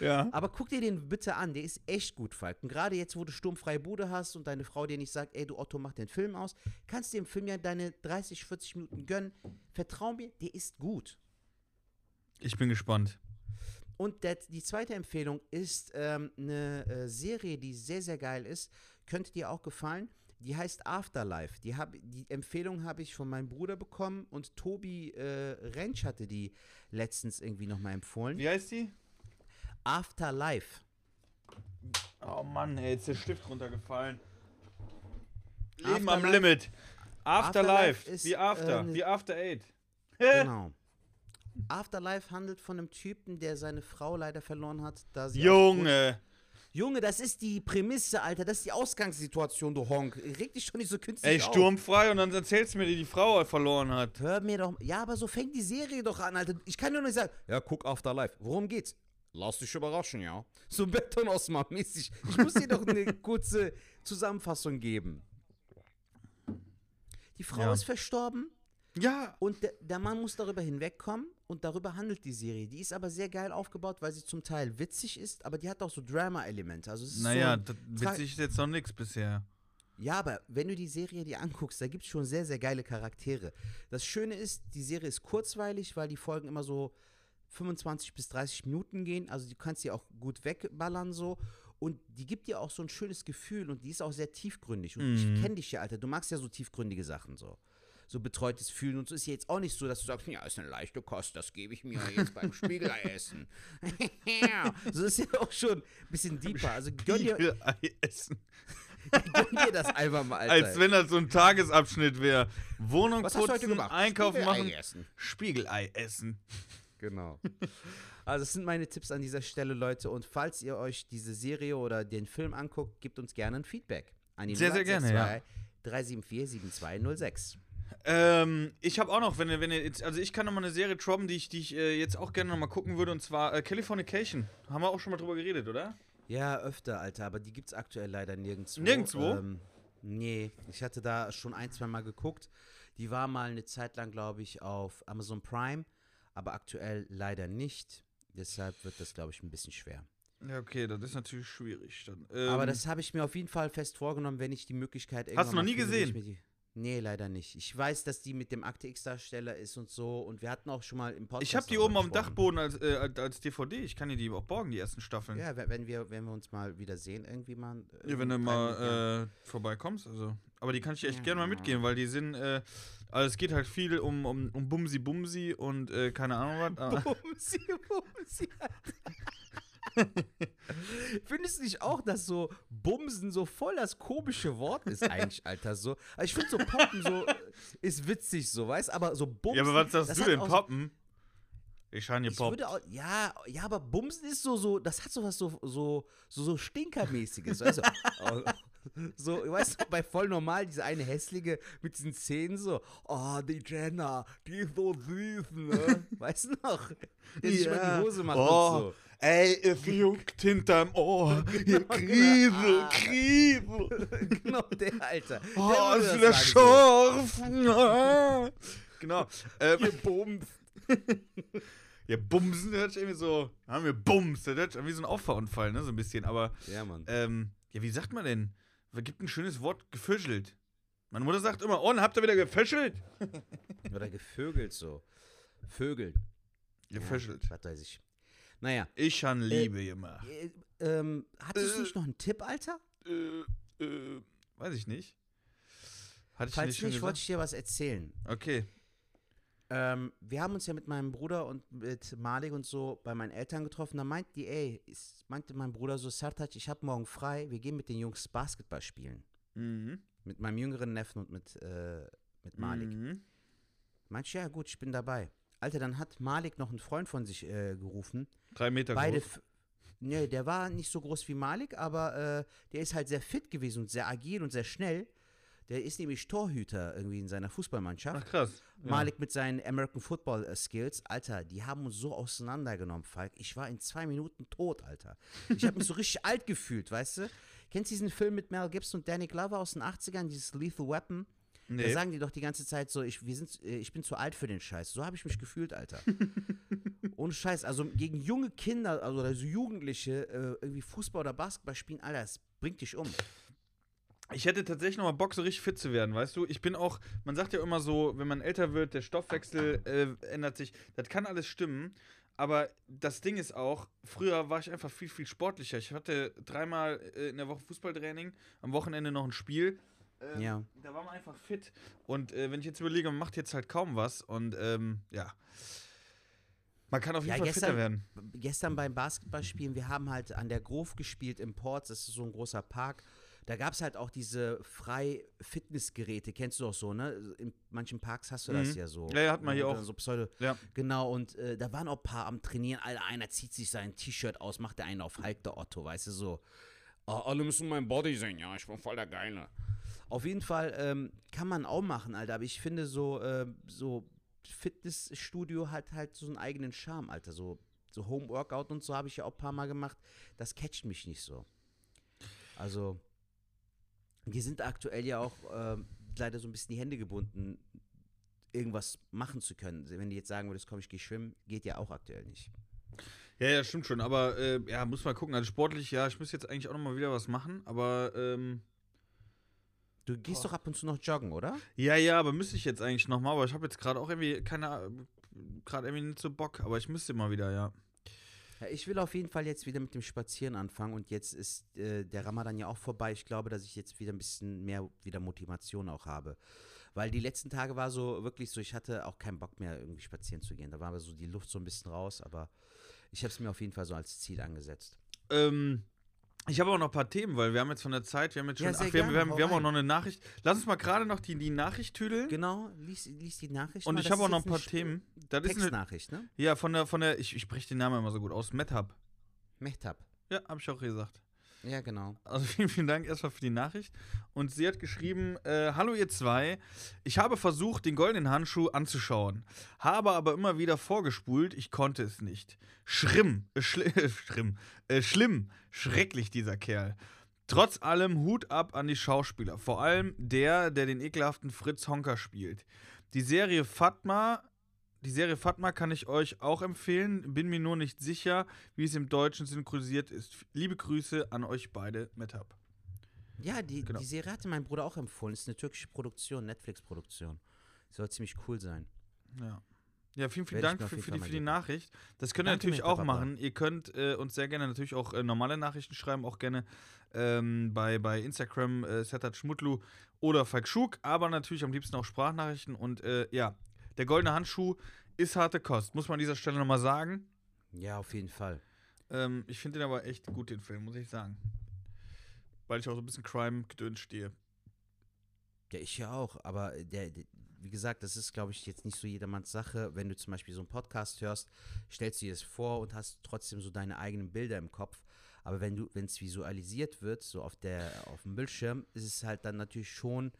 Ja. Aber guck dir den bitte an, der ist echt gut, Falk. Und gerade jetzt, wo du sturmfreie Bude hast und deine Frau dir nicht sagt, ey, du Otto, mach den Film aus, kannst du dem Film ja deine 30, 40 Minuten gönnen. Vertrau mir, der ist gut. Ich bin gespannt. Und der, die zweite Empfehlung ist ähm, eine äh, Serie, die sehr, sehr geil ist. Könnte dir auch gefallen. Die heißt Afterlife. Die, hab, die Empfehlung habe ich von meinem Bruder bekommen und Tobi äh, Rentsch hatte die letztens irgendwie nochmal empfohlen. Wie heißt die? Afterlife. Oh Mann, ey, jetzt ist der Stift runtergefallen. Leben am Afterlife- Limit. Afterlife. Afterlife ist, wie After. ähm, wie After Eight. Genau. Afterlife handelt von einem Typen, der seine Frau leider verloren hat. Da sie Junge. Junge, das ist die Prämisse, Alter. Das ist die Ausgangssituation, du Honk. Reg dich schon nicht so künstlich Ey, auf. sturmfrei und dann erzählst du mir, die die Frau verloren hat. Hör mir doch. Ja, aber so fängt die Serie doch an, Alter. Ich kann nur nicht sagen, ja, guck Afterlife. Worum geht's? Lass dich überraschen, ja. So Beton mäßig. Ich muss dir doch eine kurze Zusammenfassung geben. Die Frau Ja. ist verstorben Ja. und der, der Mann muss darüber hinwegkommen und darüber handelt die Serie. Die ist aber sehr geil aufgebaut, weil sie zum Teil witzig ist, aber die hat auch so Drama-Elemente. Also Naja, so, das witzig ist jetzt noch nix bisher. Ja, aber wenn du die Serie dir anguckst, da gibt es schon sehr, sehr geile Charaktere. Das Schöne ist, die Serie ist kurzweilig, weil die Folgen immer so 25 bis 30 Minuten gehen. Also du kannst die auch gut wegballern so. Und die gibt dir auch so ein schönes Gefühl und die ist auch sehr tiefgründig. Und Mhm. ich kenne dich ja, Alter. Du magst ja so tiefgründige Sachen so. So betreutes Fühlen und so ist ja jetzt auch nicht so, dass du sagst, ja, ist eine leichte Kost, das gebe ich mir jetzt beim Spiegelei essen. so ist ja auch schon ein bisschen deeper. Also gönn dir, Spiegelei essen. gönn dir das einfach mal, Alter. Als wenn das so ein Tagesabschnitt wäre. Wohnung Was putzen, gemacht? einkaufen Spiegelei machen, essen. Spiegelei essen. Genau. Also das sind meine Tipps an dieser Stelle, Leute. Und falls ihr euch diese Serie oder den Film anguckt, gebt uns gerne ein Feedback. An die Sehr, sehr gerne, ja. 374 7206. Ähm, ich habe auch noch, wenn ihr, wenn ihr jetzt, also ich kann noch mal eine Serie droppen, die ich, die ich äh, jetzt auch gerne noch mal gucken würde, und zwar äh, Californication. Haben wir auch schon mal drüber geredet, oder? Ja, öfter, Alter, aber die gibt's aktuell leider nirgendwo. Nirgendwo? Ähm, nee, ich hatte da schon ein, zwei Mal geguckt. Die war mal eine Zeit lang, glaube ich, auf Amazon Prime, aber aktuell leider nicht. Deshalb wird das, glaube ich, ein bisschen schwer. Ja, okay, das ist natürlich schwierig. Dann, aber ähm, das habe ich mir auf jeden Fall fest vorgenommen, wenn ich die Möglichkeit Hast du irgendwann noch nie finde, gesehen? Nee, leider nicht. Ich weiß, dass die mit dem Akte X-Darsteller ist und so. Und wir hatten auch schon mal im Podcast. ich habe die oben auf dem. Dachboden als, äh, als- DVD. Ich kann dir die auch borgen, die ersten Staffeln. Ja, wenn wir, wenn wir uns mal wieder sehen, irgendwie mal. Ja, wenn du äh, ja. mal äh, vorbeikommst, also. Aber die kann ich dir echt gerne mal mitgeben, weil die sind, äh, also es geht halt viel um, um, um Bumsi Bumsi und äh, keine Ahnung was. aber- Bumsi, Bumsi. Findest du nicht auch, dass so Bumsen so voll das komische Wort ist eigentlich, Alter, so? Also ich finde so Poppen so ist witzig so, weißt, aber so Bumsen. Ja, aber was sagst das du denn? Poppen? Ich habe auch, ja, ja, aber Bumsen ist so, so, das hat so was so, so, so, so Stinkermäßiges, weißt du? Oh, so, weißt du, bei voll normal, diese eine hässliche mit diesen Zähnen so, oh, die Jenna, die ist so süß, ne? Weißt du noch? Der sich mal die Hose macht oh, und so. Ey, es juckt hinterm Ohr. Hier, Genau, Kriesel, ah. Kriesel. Genau, der Alter. Der Oh, ist wieder scharf. Ah. Genau. Ähm, so. Bums. ja, Bumsen, das hört sich irgendwie so, haben wir Bums, das hört sich wie so ein Auffahrunfall, ne, so ein bisschen. Aber, Ja, Mann. ähm, ja, wie sagt man denn? Es gibt ein schönes Wort, gefischelt. Meine Mutter sagt immer, oh, habt ihr wieder gefischelt? Oder gevögelt so. Vögel. Gefischelt. Ja, was weiß ich. Naja, Ich han Liebe gemacht. äh, ähm, hattest du Äh. nicht noch einen Tipp, Alter? Äh, äh, weiß ich nicht. Hatte ich Falls nicht schon nicht, wollte ich dir was erzählen. Okay. Ähm, wir haben uns ja mit meinem Bruder und mit Malik und so bei meinen Eltern getroffen. Da meint die, ey, ist, meinte mein Bruder so, Sertac, ich habe morgen frei, wir gehen mit den Jungs Basketball spielen. Mhm. Mit meinem jüngeren Neffen und mit, äh, mit Malik. Mhm. Meinte ich, ja gut, ich bin dabei. Alter, dann hat Malik noch einen Freund von sich äh, gerufen. Drei Meter Beide, groß. nee, der war nicht so groß wie Malik, aber äh, der ist halt sehr fit gewesen und sehr agil und sehr schnell. Der ist nämlich Torhüter irgendwie in seiner Fußballmannschaft. Ach krass. Ja. Malik mit seinen American Football äh, Skills, Alter, die haben uns so auseinandergenommen, Falk. Ich war in zwei Minuten tot, Alter. Ich habe mich so richtig alt gefühlt, weißt du? Kennst du diesen Film mit Mel Gibson und Danny Glover aus den 80ern, dieses Lethal Weapon? Da Nee. sagen die doch die ganze Zeit so, ich, wir sind, äh, ich bin zu alt für den Scheiß. So habe ich mich gefühlt, Alter. Ohne Scheiß. Also gegen junge Kinder, also oder so Jugendliche, äh, irgendwie Fußball oder Basketball spielen, Alter, das bringt dich um. Ich hätte tatsächlich noch mal Bock, so richtig fit zu werden, weißt du? Ich bin auch, man sagt ja immer so, wenn man älter wird, der Stoffwechsel äh, ändert sich. Das kann alles stimmen. Aber das Ding ist auch, früher war ich einfach viel, viel sportlicher. Ich hatte dreimal äh, in der Woche Fußballtraining, am Wochenende noch ein Spiel. Ähm, Ja. Da war man einfach fit. Und äh, wenn ich jetzt überlege, man macht jetzt halt kaum was. Und ähm, ja. Man kann auf jeden Ja, Fall gestern- fitter werden. gestern beim Basketballspielen, wir haben halt an der Grove gespielt im Ports, das ist so ein großer Park. Da gab es halt auch diese Frei-Fitnessgeräte, kennst du auch so, ne? In manchen Parks hast du das Mhm. ja so. Ja, ja, hat man hier auch. So Pseudo Ja. genau, und äh, da waren auch ein paar am Trainieren. Alter, einer zieht sich sein T-Shirt aus, macht der einen auf Hulk der Otto, weißt du, so. "Ah, alle müssen mein Body sehen, ja, ich bin voll der Geile. Auf jeden Fall ähm, kann man auch machen, Alter, aber ich finde so, ähm, so Fitnessstudio hat halt so einen eigenen Charme, Alter, so, so Home-Workout und so habe ich ja auch ein paar Mal gemacht. Das catcht mich nicht so. Also, die sind aktuell ja auch ähm, leider so ein bisschen die Hände gebunden, irgendwas machen zu können. Wenn die jetzt sagen würdest, komm, ich gehe schwimmen, geht ja auch aktuell nicht. Ja, ja, stimmt schon. Aber äh, ja, muss mal gucken. Also sportlich, ja, ich muss jetzt eigentlich auch noch mal wieder was machen. Aber ähm, Du gehst doch ab und zu noch joggen, oder? Ja, ja, aber müsste ich jetzt eigentlich nochmal, aber ich habe jetzt gerade auch irgendwie keine, gerade irgendwie nicht so Bock, aber ich müsste mal wieder, ja. Ja, ich will auf jeden Fall jetzt wieder mit dem Spazieren anfangen und jetzt ist äh, der Ramadan ja auch vorbei. Ich glaube, dass ich jetzt wieder ein bisschen mehr wieder Motivation auch habe. Weil die letzten Tage war so wirklich so, ich hatte auch keinen Bock mehr irgendwie spazieren zu gehen. Da war aber so die Luft so ein bisschen raus, aber ich habe es mir auf jeden Fall so als Ziel angesetzt. Ähm, ich habe auch noch ein paar Themen, weil wir haben jetzt von der Zeit, wir haben jetzt schon, Ja, ach, wir, haben, gerne, wir, haben, wir haben auch noch eine Nachricht. Lass uns mal gerade noch die, die Nachricht tüdeln. Genau, lies, lies die Nachricht. Und mal. ich habe auch noch ein paar Themen. Das ist eine, Textnachricht, ne? ja, von der, von der, ich, ich spreche den Namen immer so gut aus, MedHub. Mechtab. Ja, habe ich auch gesagt. Ja, genau. Also vielen, vielen Dank erstmal für die Nachricht. Und sie hat geschrieben: äh, Hallo ihr zwei, ich habe versucht, den goldenen Handschuh anzuschauen, habe aber immer wieder vorgespult, ich konnte es nicht. Schrimm, äh, schli schrimm, äh, schlimm, schrecklich dieser Kerl. Trotz allem Hut ab an die Schauspieler, vor allem der, der den ekelhaften Fritz Honker spielt. Die Serie Fatma, die Serie Fatma kann ich euch auch empfehlen, bin mir nur nicht sicher, wie es im Deutschen synchronisiert ist. Liebe Grüße an euch beide, MetHub. Ja, die, Genau. die Serie hatte mein Bruder auch empfohlen. Ist eine türkische Produktion, Netflix-Produktion. Soll ziemlich cool sein. Ja. Ja, vielen, vielen Dank für, für, die, für die. Nachricht. Das könnt ihr Danke, natürlich auch machen. Ihr könnt äh, uns sehr gerne natürlich auch äh, normale Nachrichten schreiben, auch gerne ähm, bei, bei Instagram äh, Setat Schmutlu oder Falk Schug, aber natürlich am liebsten auch Sprachnachrichten. Und äh, ja, der goldene Handschuh ist harte Kost, muss man an dieser Stelle nochmal sagen. Ja, auf jeden Fall. Ähm, ich finde den aber echt gut, den Film, muss ich sagen. Weil ich auch so ein bisschen Crime-Gedöns stehe. Ja, ich ja auch. Aber der, der, wie gesagt, das ist, glaube ich, jetzt nicht so jedermanns Sache. Wenn du zum Beispiel so einen Podcast hörst, stellst du dir das vor und hast trotzdem so deine eigenen Bilder im Kopf. Aber wenn du, wenn es visualisiert wird, so auf der, auf dem Bildschirm, ist es halt dann natürlich schon.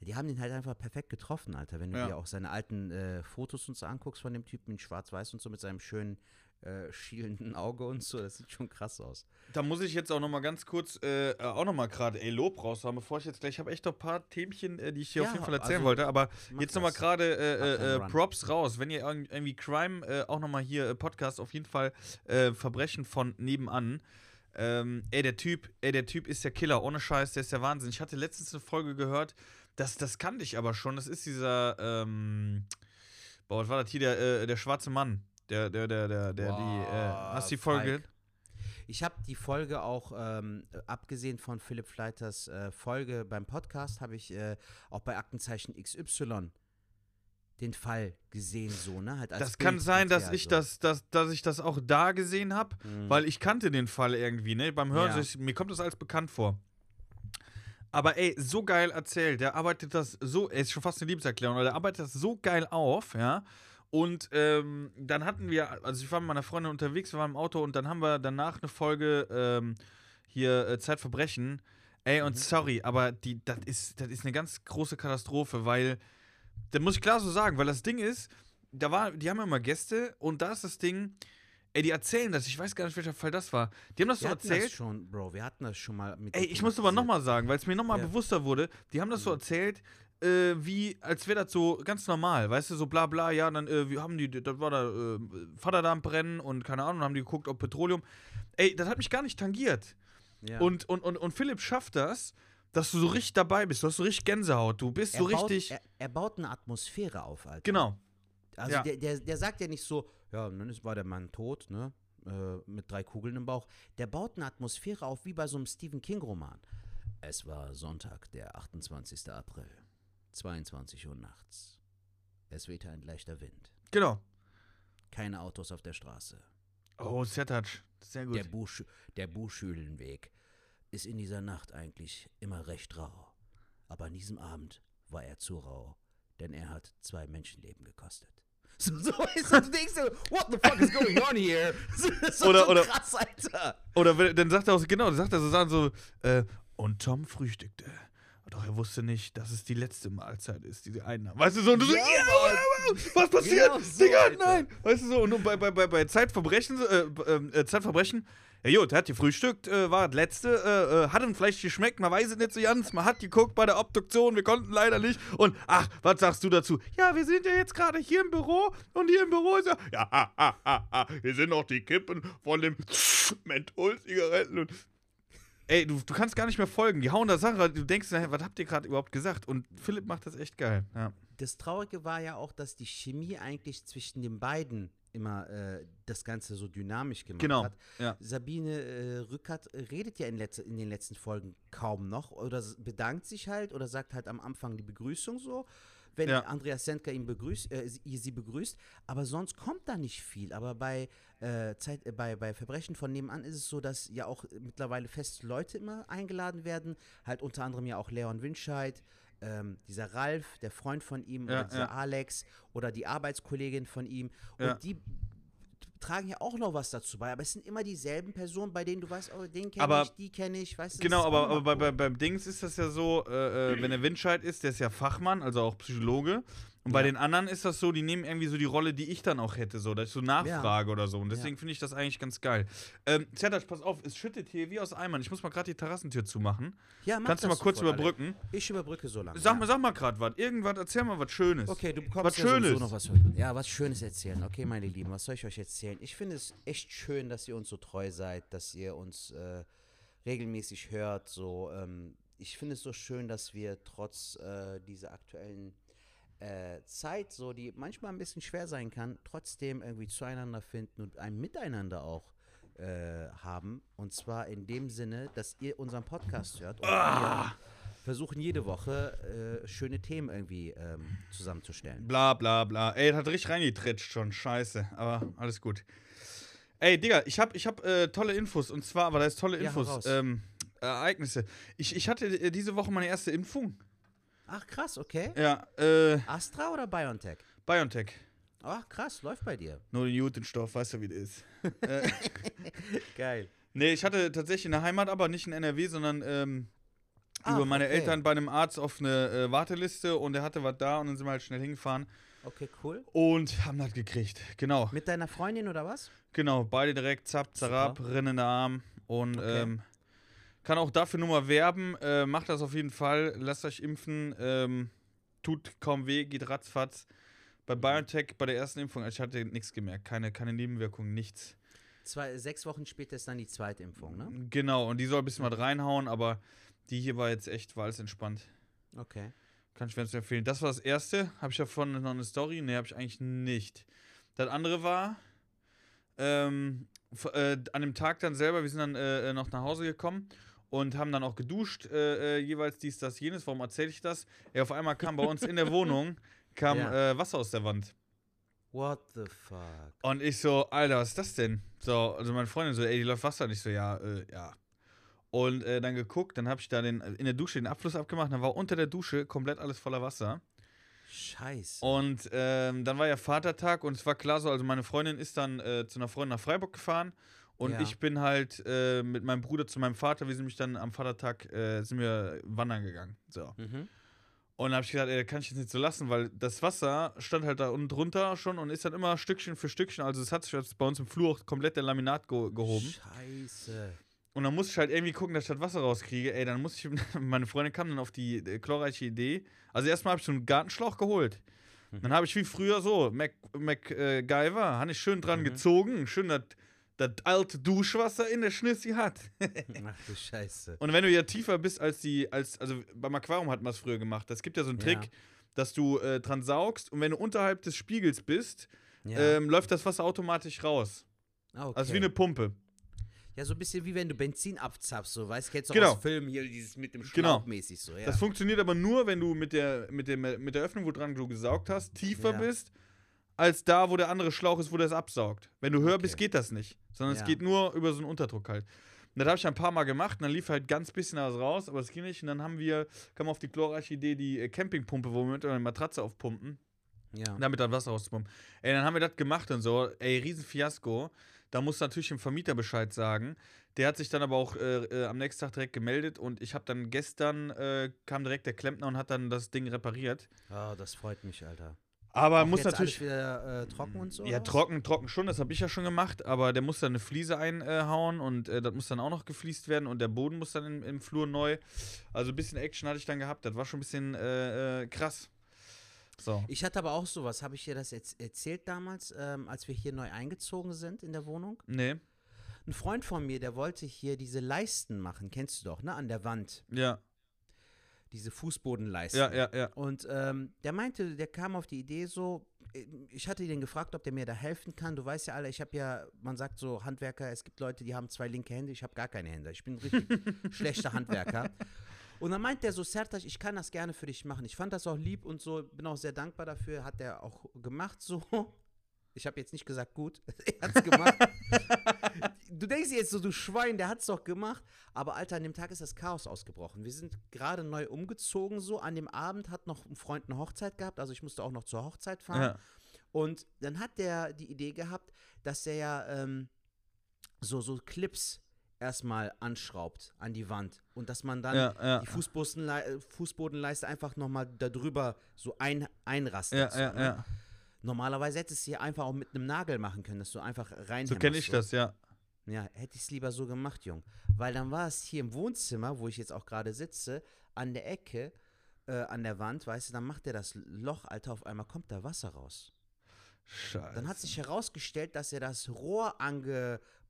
Die haben den halt einfach perfekt getroffen, Alter. Wenn du Ja. dir auch seine alten äh, Fotos und so anguckst von dem Typen in Schwarz-Weiß und so mit seinem schönen äh, schielenden Auge und so, das sieht schon krass aus. Da muss ich jetzt auch noch mal ganz kurz, äh, auch noch mal gerade ey, Lob raushauen, bevor ich jetzt gleich, ich habe echt noch ein paar Themchen, äh, die ich hier auf Ja, jeden Fall erzählen also, wollte, aber jetzt noch mal gerade äh, äh. Props raus, wenn ihr irgend- irgendwie Crime, auch noch mal hier, Podcast, auf jeden Fall Verbrechen von nebenan, ähm, ey, der Typ, ey, der Typ ist der Killer, ohne Scheiß, der ist der Wahnsinn. Ich hatte letztens eine Folge gehört, das, das kannte ich aber schon, das ist dieser, ähm, boah, was war das hier, der, äh, der schwarze Mann, der, der, der, der, der, die, äh, hast du die Folge gehört? Ich habe die Folge auch, ähm, abgesehen von Philipp Fleiters äh, Folge beim Podcast, habe ich äh, auch bei Aktenzeichen XY den Fall gesehen, so, ne? Halt als Das kann sein, dass ich so. das, dass, dass ich das auch da gesehen habe, Mhm. weil ich kannte den Fall irgendwie, ne? Beim Hören, Ja. ich, mir kommt das alles bekannt vor. Aber ey, so geil erzählt, der arbeitet das so, ey, ist schon fast eine Liebeserklärung, aber der arbeitet das so geil auf, ja. Und ähm, dann hatten wir, also ich war mit meiner Freundin unterwegs, wir waren im Auto und dann haben wir danach eine Folge ähm, hier äh, Zeitverbrechen. Ey, und Mhm. sorry, aber die, das ist, das ist eine ganz große Katastrophe, weil, das muss ich klar so sagen, weil das Ding ist, da war, die haben immer Gäste und da ist das Ding, ey, die erzählen das, ich weiß gar nicht, welcher Fall das war. Die haben das Wir so erzählt. das schon, Bro, wir hatten das schon mal mit. Ey, ich muss aber nochmal sagen, weil es mir nochmal Ja. bewusster wurde, die haben das so erzählt, äh, wie, als wäre das so ganz normal, weißt du, so bla bla, ja, dann, äh, wir haben die, das war da, äh, Vaterdampf brennen und keine Ahnung, haben die geguckt, ob Petroleum. Ey, das hat mich gar nicht tangiert. Ja. Und, und, und, und Philipp schafft das, dass du so richtig dabei bist, du hast so richtig Gänsehaut, du bist er so baut, richtig. Er, er baut eine Atmosphäre auf, Alter. genau. Also Ja. der, der, der sagt ja nicht so, ja, und dann ist, war der Mann tot, ne? Äh, mit drei Kugeln im Bauch. Der baut eine Atmosphäre auf wie bei so einem Stephen King-Roman. Es war Sonntag, der 28. April. 22 Uhr nachts. Es wehte ein leichter Wind. Genau. Keine Autos auf der Straße. Oh, Setouch. Sehr gut. Der, Busch, der Buschhühlenweg ist in dieser Nacht eigentlich immer recht rau. Aber an diesem Abend war er zu rau, denn er hat zwei Menschenleben gekostet. So, so das denkst du, what the fuck is going on here? Das ist Oder- so oder- krass, Alter. Oder wenn- dann sagt er auch, genau, dann sagt er so, sagen so, äh, und Tom frühstückte. Doch er wusste nicht, dass es die letzte Mahlzeit ist, diese Einnahme. Weißt du so, und du so, Ja, ja, Mann. was passiert? Genau so, Digga, nein. Weißt du so, und bei, bei, bei, bei Zeitverbrechen, äh, äh, Zeitverbrechen, ja gut, er hat gefrühstückt, äh, war das letzte, äh, äh, hat ihm vielleicht geschmeckt, man weiß es nicht so ganz, man hat geguckt bei der Obduktion, wir konnten leider nicht. Und ach, was sagst du dazu? Ja, wir sind ja jetzt gerade hier im Büro und hier im Büro ist ja, ja, ha, ha, ha, ha, hier sind noch die Kippen von dem Menthol-Zigaretten und ey, du, du kannst gar nicht mehr folgen. Die hauen da Sachen, du denkst, na, was habt ihr gerade überhaupt gesagt? Und Philipp macht das echt geil. Ja. Das Traurige war ja auch, dass die Chemie eigentlich zwischen den beiden immer äh, das Ganze so dynamisch gemacht Genau, hat. ja. Sabine äh, Rückert redet ja in, letze, in den letzten Folgen kaum noch oder bedankt sich halt oder sagt halt am Anfang die Begrüßung so, wenn Ja. Andreas Sendker ihn begrüßt, äh, sie, sie begrüßt, aber sonst kommt da nicht viel. Aber bei, äh, Zeit, äh, bei, bei Verbrechen von nebenan ist es so, dass ja auch mittlerweile feste Leute immer eingeladen werden, halt unter anderem ja auch Leon Winscheid, ähm, dieser Ralf, der Freund von ihm, Ja, oder dieser ja. Alex oder die Arbeitskollegin von ihm. Ja. Und die tragen ja auch noch was dazu bei, aber es sind immer dieselben Personen, bei denen du weißt, oh, den kenne ich, die kenne ich, weißt du? Genau, aber, aber bei, bei, beim Dings ist das ja so, äh, äh, wenn der Windscheid ist, der ist ja Fachmann, also auch Psychologe. Und bei Ja. den anderen ist das so, die nehmen irgendwie so die Rolle, die ich dann auch hätte, so, dass ich so nachfrage oder so. Und deswegen finde ich das eigentlich ganz geil. Ähm, Zertac, pass auf, es schüttet hier wie aus Eimern. Ich muss mal gerade die Terrassentür zumachen. ja, mach Kannst du mal kurz sofort, überbrücken? Alex. Ich überbrücke so lange. Sag ja. mal, sag mal gerade was. Irgendwas, erzähl mal was Schönes. Okay, du Was bekommst ja sowieso Schönes. noch was. Ja, was Schönes erzählen. Okay, meine Lieben, was soll ich euch erzählen? Ich finde es echt schön, dass ihr uns so treu seid, dass ihr uns äh, regelmäßig hört. So, ähm, ich finde es so schön, dass wir trotz äh, dieser aktuellen äh, Zeit, so die manchmal ein bisschen schwer sein kann, trotzdem irgendwie zueinander finden und ein Miteinander auch äh, haben. Und zwar in dem Sinne, dass ihr unseren Podcast hört und wir versuchen jede Woche äh, schöne Themen irgendwie ähm, zusammenzustellen. Bla bla bla. Ey, das hat richtig reingetretscht schon. Scheiße. Aber alles gut. Ey, Digga, ich hab, ich hab äh, tolle Infos. Und zwar, aber da ist tolle Ja, Infos. raus. ähm, Ereignisse. Ich, ich hatte äh, diese Woche meine erste Impfung. Ach krass, okay. Ja, äh, Astra oder BioNTech? BioNTech. Ach krass, läuft bei dir. Nur den Jutenstoff, weißt du, wie das ist. äh, Geil. nee, ich hatte tatsächlich in der Heimat, aber nicht in NRW, sondern ähm, Ach, über meine okay. Eltern bei einem Arzt auf eine äh, Warteliste und der hatte was da und dann sind wir halt schnell hingefahren Okay, cool. und haben das gekriegt. Genau. Mit deiner Freundin oder was? Genau, beide direkt, zapp, zarab, rinnender Arm. Und Okay. ähm, kann auch dafür nur mal werben. Äh, macht das auf jeden Fall. Lasst euch impfen. Ähm, tut kaum weh, geht ratzfatz. Bei Mhm. BioNTech, bei der ersten Impfung, ich hatte nichts gemerkt. Keine, keine Nebenwirkungen, nichts. Zwei, sechs Wochen später ist dann die zweite Impfung, ne? Genau, und die soll ein bisschen was reinhauen, aber die hier war jetzt echt, war alles entspannt. Okay. Kann ich wärmstens empfehlen. Das war das erste. Habe ich davon noch eine Story? Nee, habe ich eigentlich nicht. Das andere war, ähm, äh, an dem Tag dann selber, wir sind dann äh, äh, noch nach Hause gekommen und haben dann auch geduscht, äh, äh, jeweils dies, das, jenes. Warum erzähle ich das? Ja, auf einmal kam bei uns in der Wohnung kam Ja. äh, Wasser aus der Wand. What the fuck? Und ich so, Alter, was ist das denn? So, also meine Freundin so, ey, die läuft Wasser. Und ich so, ja, äh, ja. Und äh, dann geguckt, dann habe ich da den, in der Dusche den Abfluss abgemacht, dann war unter der Dusche komplett alles voller Wasser. Scheiße. Und ähm, dann war ja Vatertag und es war klar so, also meine Freundin ist dann äh, zu einer Freundin nach Freiburg gefahren und Ja. ich bin halt äh, mit meinem Bruder zu meinem Vater, wir sind mich dann am Vatertag, äh, sind wir wandern gegangen. So. Mhm. Und dann habe ich gesagt, ey, kann ich jetzt nicht so lassen, weil das Wasser stand halt da unten drunter schon und ist dann immer Stückchen für Stückchen, also es hat sich bei uns im Flur auch komplett der Laminat ge gehoben. Scheiße. Und dann musste ich halt irgendwie gucken, dass ich das Wasser rauskriege. Ey, dann musste ich, meine Freundin kam dann auf die äh, glorreiche Idee. Also erstmal habe ich so einen Gartenschlauch geholt. Dann habe ich wie früher so, Mac, MacGyver, habe ich schön dran Mhm. gezogen, schön das das alte Duschwasser in der Schnüssi hat. Ach du Scheiße. Und wenn du ja tiefer bist als die, als, also beim Aquarium hat man es früher gemacht. Es gibt ja so einen Trick, Ja. dass du äh, dran saugst und wenn du unterhalb des Spiegels bist, Ja. ähm, läuft das Wasser automatisch raus. Ah, okay. Also wie eine Pumpe. ja, so ein bisschen wie wenn du Benzin abzapfst, so, weißt du, kennst du Genau. aus Filmen hier dieses mit dem Schlauch Genau. mäßig so, ja. Das funktioniert aber nur, wenn du mit der, mit, dem, mit der Öffnung, wo dran du gesaugt hast, tiefer Ja. bist, als da, wo der andere Schlauch ist, wo der es absaugt. Wenn du höher Okay. bist, geht das nicht. Sondern Ja. es geht nur über so einen Unterdruck halt. Und das habe ich ein paar Mal gemacht und dann lief halt ganz bisschen was raus, aber es ging nicht. Und dann haben wir, kam auf die glorreiche Idee, die äh, Campingpumpe, wo wir mit einer Matratze aufpumpen, ja. damit dann Wasser rauspumpen. Ey, dann haben wir das gemacht und so. Ey, Riesenfiasko. Da musst du natürlich dem Vermieter Bescheid sagen. Der hat sich dann aber auch äh, äh, am nächsten Tag direkt gemeldet und ich habe dann gestern, äh, kam direkt der Klempner und hat dann das Ding repariert. Oh, das freut mich, Alter. Aber muss natürlich. Wieder äh, trocken und so? Ja, trocken, trocken schon, das habe ich ja schon gemacht, aber der muss dann eine Fliese einhauen und äh, das muss dann auch noch gefliest werden und der Boden muss dann im, im Flur neu. Also ein bisschen Action hatte ich dann gehabt, das war schon ein bisschen äh, äh, krass. So. Ich hatte aber auch sowas. Habe ich dir das jetzt erzählt damals, ähm, als wir hier neu eingezogen sind in der Wohnung? Nee. ein Freund von mir, der wollte hier diese Leisten machen, kennst du doch, ne? An der Wand. Ja, Diese Fußbodenleisten. ja, ja, ja. Und ähm, der meinte, der kam auf die Idee so, äh, ich hatte den gefragt, ob der mir da helfen kann. Du weißt ja alle, ich habe ja, man sagt so, Handwerker, es gibt Leute, die haben zwei linke Hände, ich habe gar keine Hände. Ich bin ein richtig schlechter Handwerker. Und dann meint der so, Sertac, ich kann das gerne für dich machen. Ich fand das auch lieb und so, bin auch sehr dankbar dafür, hat der auch gemacht so. Ich habe jetzt nicht gesagt gut, er hat's gemacht. Du denkst jetzt so, du Schwein, der hat's doch gemacht. Aber Alter, an dem Tag ist das Chaos ausgebrochen. Wir sind gerade neu umgezogen so. An dem Abend hat noch ein Freund eine Hochzeit gehabt, also ich musste auch noch zur Hochzeit fahren. ja. Und dann hat der die Idee gehabt, dass der ja ähm, so, so Clips erstmal anschraubt an die Wand und dass man dann Ja, ja. die Fußbodenlei äh, Fußbodenleiste einfach nochmal darüber so ein, einrastet. Ja, so, ne? Normalerweise hättest du hier einfach auch mit einem Nagel machen können, dass du einfach rein So kenne ich das, ja. Ja, hätte ich es lieber so gemacht, Jung. Weil dann war es hier im Wohnzimmer, wo ich jetzt auch gerade sitze, an der Ecke, äh, an der Wand, weißt du, dann macht der das Loch, Alter, auf einmal kommt da Wasser raus. Scheiße. Dann hat sich herausgestellt, dass er das Rohr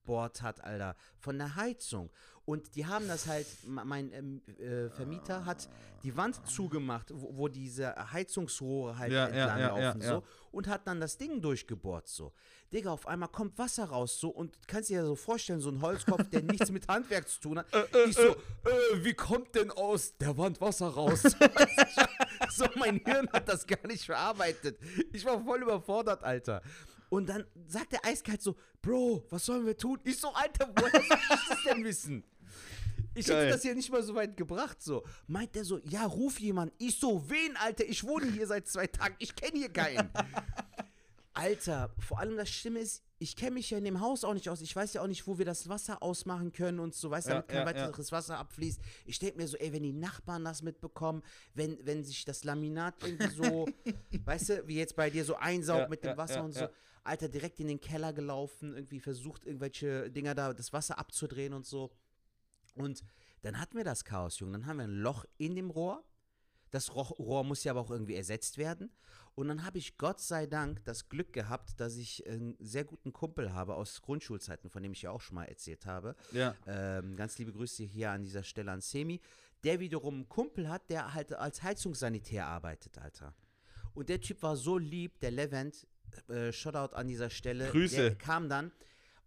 angebohrt hat, Alter, von der Heizung. Und die haben das halt, mein ähm, äh, Vermieter hat die Wand zugemacht, wo, wo diese Heizungsrohre halt Ja, entlang ja, laufen, ja. so. Und hat dann das Ding durchgebohrt, so. Digga, auf einmal kommt Wasser raus, so. Und kannst dir ja so vorstellen, so ein Holzkopf, der nichts mit Handwerk zu tun hat. ich so, äh, wie kommt denn aus der Wand Wasser raus? so, mein Hirn hat das gar nicht verarbeitet. Ich war voll überfordert, Alter. Und dann sagt der eiskalt so, Bro, was sollen wir tun? Ich so, Alter, woher soll ich das denn wissen? Ich hätte Geil. das hier nicht mal so weit gebracht, so. Meint der so, ja, ruf jemand. Ich so, wen, Alter? Ich wohne hier seit zwei Tagen. Ich kenne hier keinen. Alter, vor allem das Schlimme ist, ich kenne mich ja in dem Haus auch nicht aus. Ich weiß ja auch nicht, wo wir das Wasser ausmachen können und so, weißt du, Ja, damit kein ja, weiteres Wasser abfließt. Ich denke mir so, ey, wenn die Nachbarn das mitbekommen, wenn, wenn sich das Laminat irgendwie so, weißt du, wie jetzt bei dir so einsaugt Ja, mit dem ja, Wasser ja, und so. Alter, direkt in den Keller gelaufen, irgendwie versucht, irgendwelche Dinger da, das Wasser abzudrehen und so. Und dann hatten wir das Chaos, Junge. Dann haben wir ein Loch in dem Rohr. Das Rohr, Rohr muss ja aber auch irgendwie ersetzt werden. Und dann habe ich Gott sei Dank das Glück gehabt, dass ich einen sehr guten Kumpel habe aus Grundschulzeiten, von dem ich ja auch schon mal erzählt habe. Ja. Ähm, ganz liebe Grüße hier an dieser Stelle an Semi. Der wiederum einen Kumpel hat, der halt als Heizungssanitär arbeitet, Alter. Und der Typ war so lieb, der Levent, äh, Shoutout an dieser Stelle. Grüße. Der kam dann